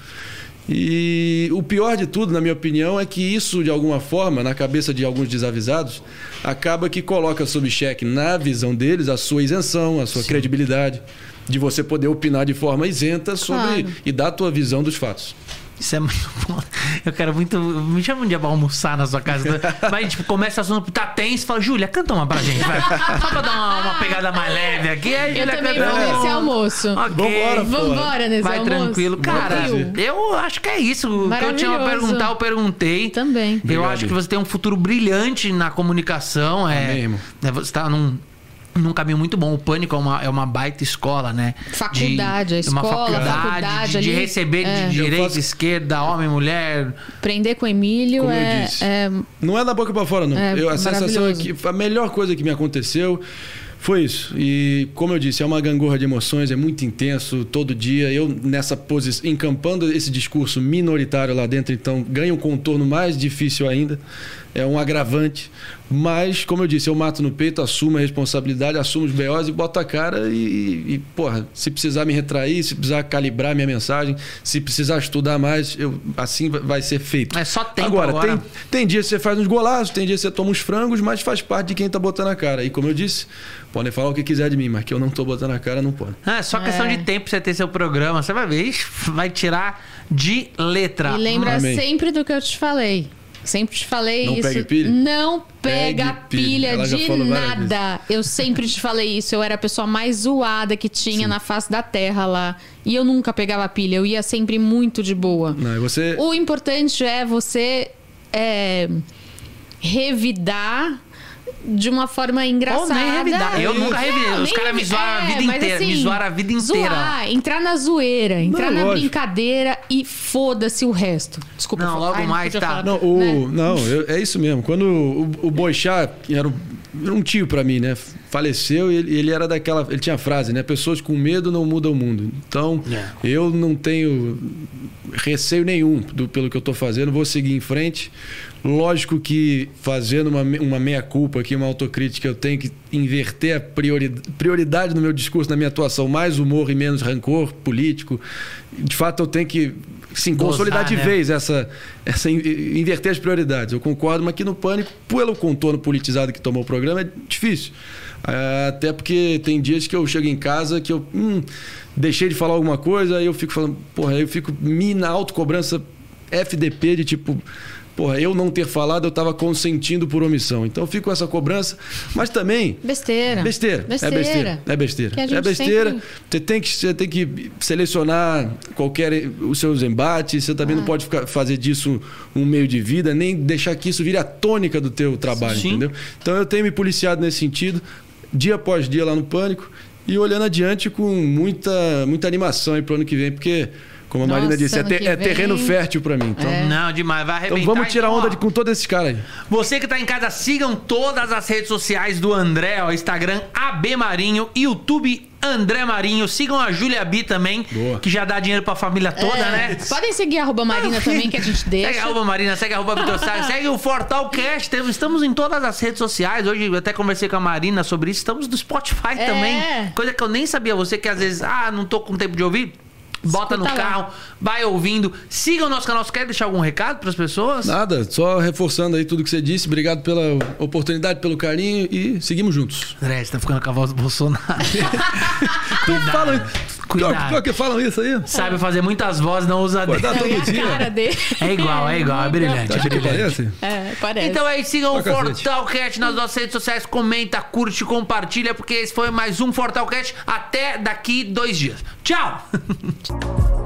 E o pior de tudo, na minha opinião, é que isso, de alguma forma, na cabeça de alguns desavisados, acaba que coloca sob xeque, na visão deles, a sua isenção, a sua credibilidade, de você poder opinar de forma isenta sobre
Claro.
e dar a tua visão dos fatos.
Isso é muito bom. Eu quero muito. Me chama um dia pra almoçar na sua casa. Mas a gente começa assunto, tá tenso e fala, Júlia, canta uma pra gente, vai. Só pra dar uma, uma pegada mais leve aqui. Aí,
Eu
Júlia
também
canta
vou nesse almoço.
Ok.
Vambora.
Vambora nesse
Vai
almoço.
tranquilo. Cara, eu acho que é isso. O que eu tinha pra perguntar, eu perguntei.
Também.
Eu
Obrigado.
acho que você tem um futuro brilhante na comunicação. É,
irmão.
né, você tá num, num caminho muito bom. O Pânico é uma, é uma baita escola, né?
Faculdade, a
de, uma
escola,
faculdade,
faculdade
de, de
ali.
receber
É.
de direita,
faço-
esquerda, homem, mulher.
Aprender com o Emílio
Como eu
é,
disse.
é
Não é da boca pra fora, não.
É,
Eu- a sensação é que a melhor coisa que me aconteceu foi isso. E como eu disse, é uma gangorra de emoções, é muito intenso todo dia. Eu nessa posição, encampando esse discurso minoritário lá dentro, então ganha um contorno mais difícil ainda. É um agravante. Mas, como eu disse, eu mato no peito, assumo a responsabilidade, assumo os BOs e boto a cara e, e, porra, se precisar me retrair, se precisar calibrar minha mensagem, se precisar estudar mais, eu, assim vai- ser feito.
É só tempo
Agora,
agora.
Tem, tem dia que você faz uns golaços, tem dia que você toma uns frangos, mas faz parte de quem tá botando a cara. E como eu disse, podem falar o que quiser de mim, mas que eu não tô botando a cara, não pode.
Ah, é só questão
É.
de tempo pra você ter seu programa. Você vai ver, vai tirar de letra.
E lembra
Amém.
sempre do que eu te falei. Sempre te falei
Não
isso.
pegue pilha?
Não pega
pilha.
pilha, de nada. Eu sempre te falei isso. Eu era a pessoa mais zoada que tinha na face da terra lá. E eu nunca pegava pilha. Eu ia sempre muito de boa.
Não, você.
O importante é você é, revidar de uma forma engraçada.
Ou nem revidar. Eu nunca revidei. Os
nem
caras me zoaram a vida
mas assim,
inteira, me zoaram a vida inteira.
Zoar, entrar na zoeira, entrar
Não,
na
lógico.
brincadeira e foda-se o resto. Desculpa.
Não, logo
Ai,
mais
podia
tá.
falar.
Não, o,
Né?
não eu- é isso mesmo. Quando o, o Boixá, que era um, era um tio pra mim, né? Faleceu e ele, ele era daquela. Ele tinha a frase, né? Pessoas com medo não mudam o mundo. Então,
É.
eu não tenho receio nenhum do, pelo que eu tô fazendo, vou seguir em frente. Lógico que fazendo uma, uma meia-culpa aqui, uma autocrítica, eu tenho que inverter a priori- prioridade no meu discurso, na minha atuação, mais humor e menos rancor político. De fato, eu tenho que sim,
Dosar,
consolidar de
né?
vez essa, essa in- inverter as prioridades. Eu concordo, mas que no pânico, pelo contorno politizado que tomou o programa, é difícil. Ah, Até porque tem dias que eu chego em casa que eu hum, deixei de falar alguma coisa, aí eu fico falando, porra, aí eu fico me na autocobrança FDP de tipo. Porra, eu não ter falado, eu estava consentindo por omissão. Então eu fico com essa cobrança, mas também
Besteira.
Besteira.
Besteira.
É besteira. É besteira.
Que a gente
É besteira.
sempre-
Você, tem que, você tem que selecionar qualquer os seus embates. Você também não
Ah.
pode ficar, fazer disso um meio de vida, nem deixar que isso vire a tônica do teu trabalho,
Sim.
entendeu? Então eu tenho me policiado nesse sentido, dia após dia lá no Pânico, e olhando adiante com muita, muita animação aí pro ano que vem, porque, como a
Nossa,
Marina disse, é, te- é terreno fértil para mim. Então,
Não, demais. Vai
então
arrebentar.
vamos tirar onda
ó,
de, com todos esses caras aí.
Você que tá em casa, sigam todas as redes sociais do André, ó, Instagram AB Marinho, YouTube André Marinho. Sigam a Júlia Bi também,
Boa.
que já dá dinheiro pra família toda,
É,
né?
Podem seguir arroba Marina também, que a gente
Segue
deixa.
arroba Marina, segue arroba Vitor [LAUGHS] segue o Fortalcast. Estamos em todas as redes sociais. Hoje eu até conversei com a Marina sobre isso. Estamos no Spotify
É.
também. Coisa que eu nem sabia. Você que às vezes, ah, não tô com tempo de ouvir. Bota no
Escuta lá.
carro, vai ouvindo. Siga o nosso canal. Você quer deixar algum recado pras pessoas?
Nada, só reforçando aí tudo que você disse. Obrigado pela oportunidade, pelo carinho e seguimos juntos.
André, você tá ficando com a voz do Bolsonaro. [LAUGHS] [LAUGHS] Cuidado.
Falam,
Cuidado.
Pior que falam isso aí?
Sabe fazer muitas vozes, não usa dele.
todo [LAUGHS]
a
dia.
cara dele.
É igual, é igual, é brilhante.
Acha que parece?
É, parece.
Então é isso, sigam o. Fortalcast nas nossas redes sociais, comenta, curte, compartilha, porque esse foi mais um Fortalcast. Até daqui dois dias. Tchau! [LAUGHS]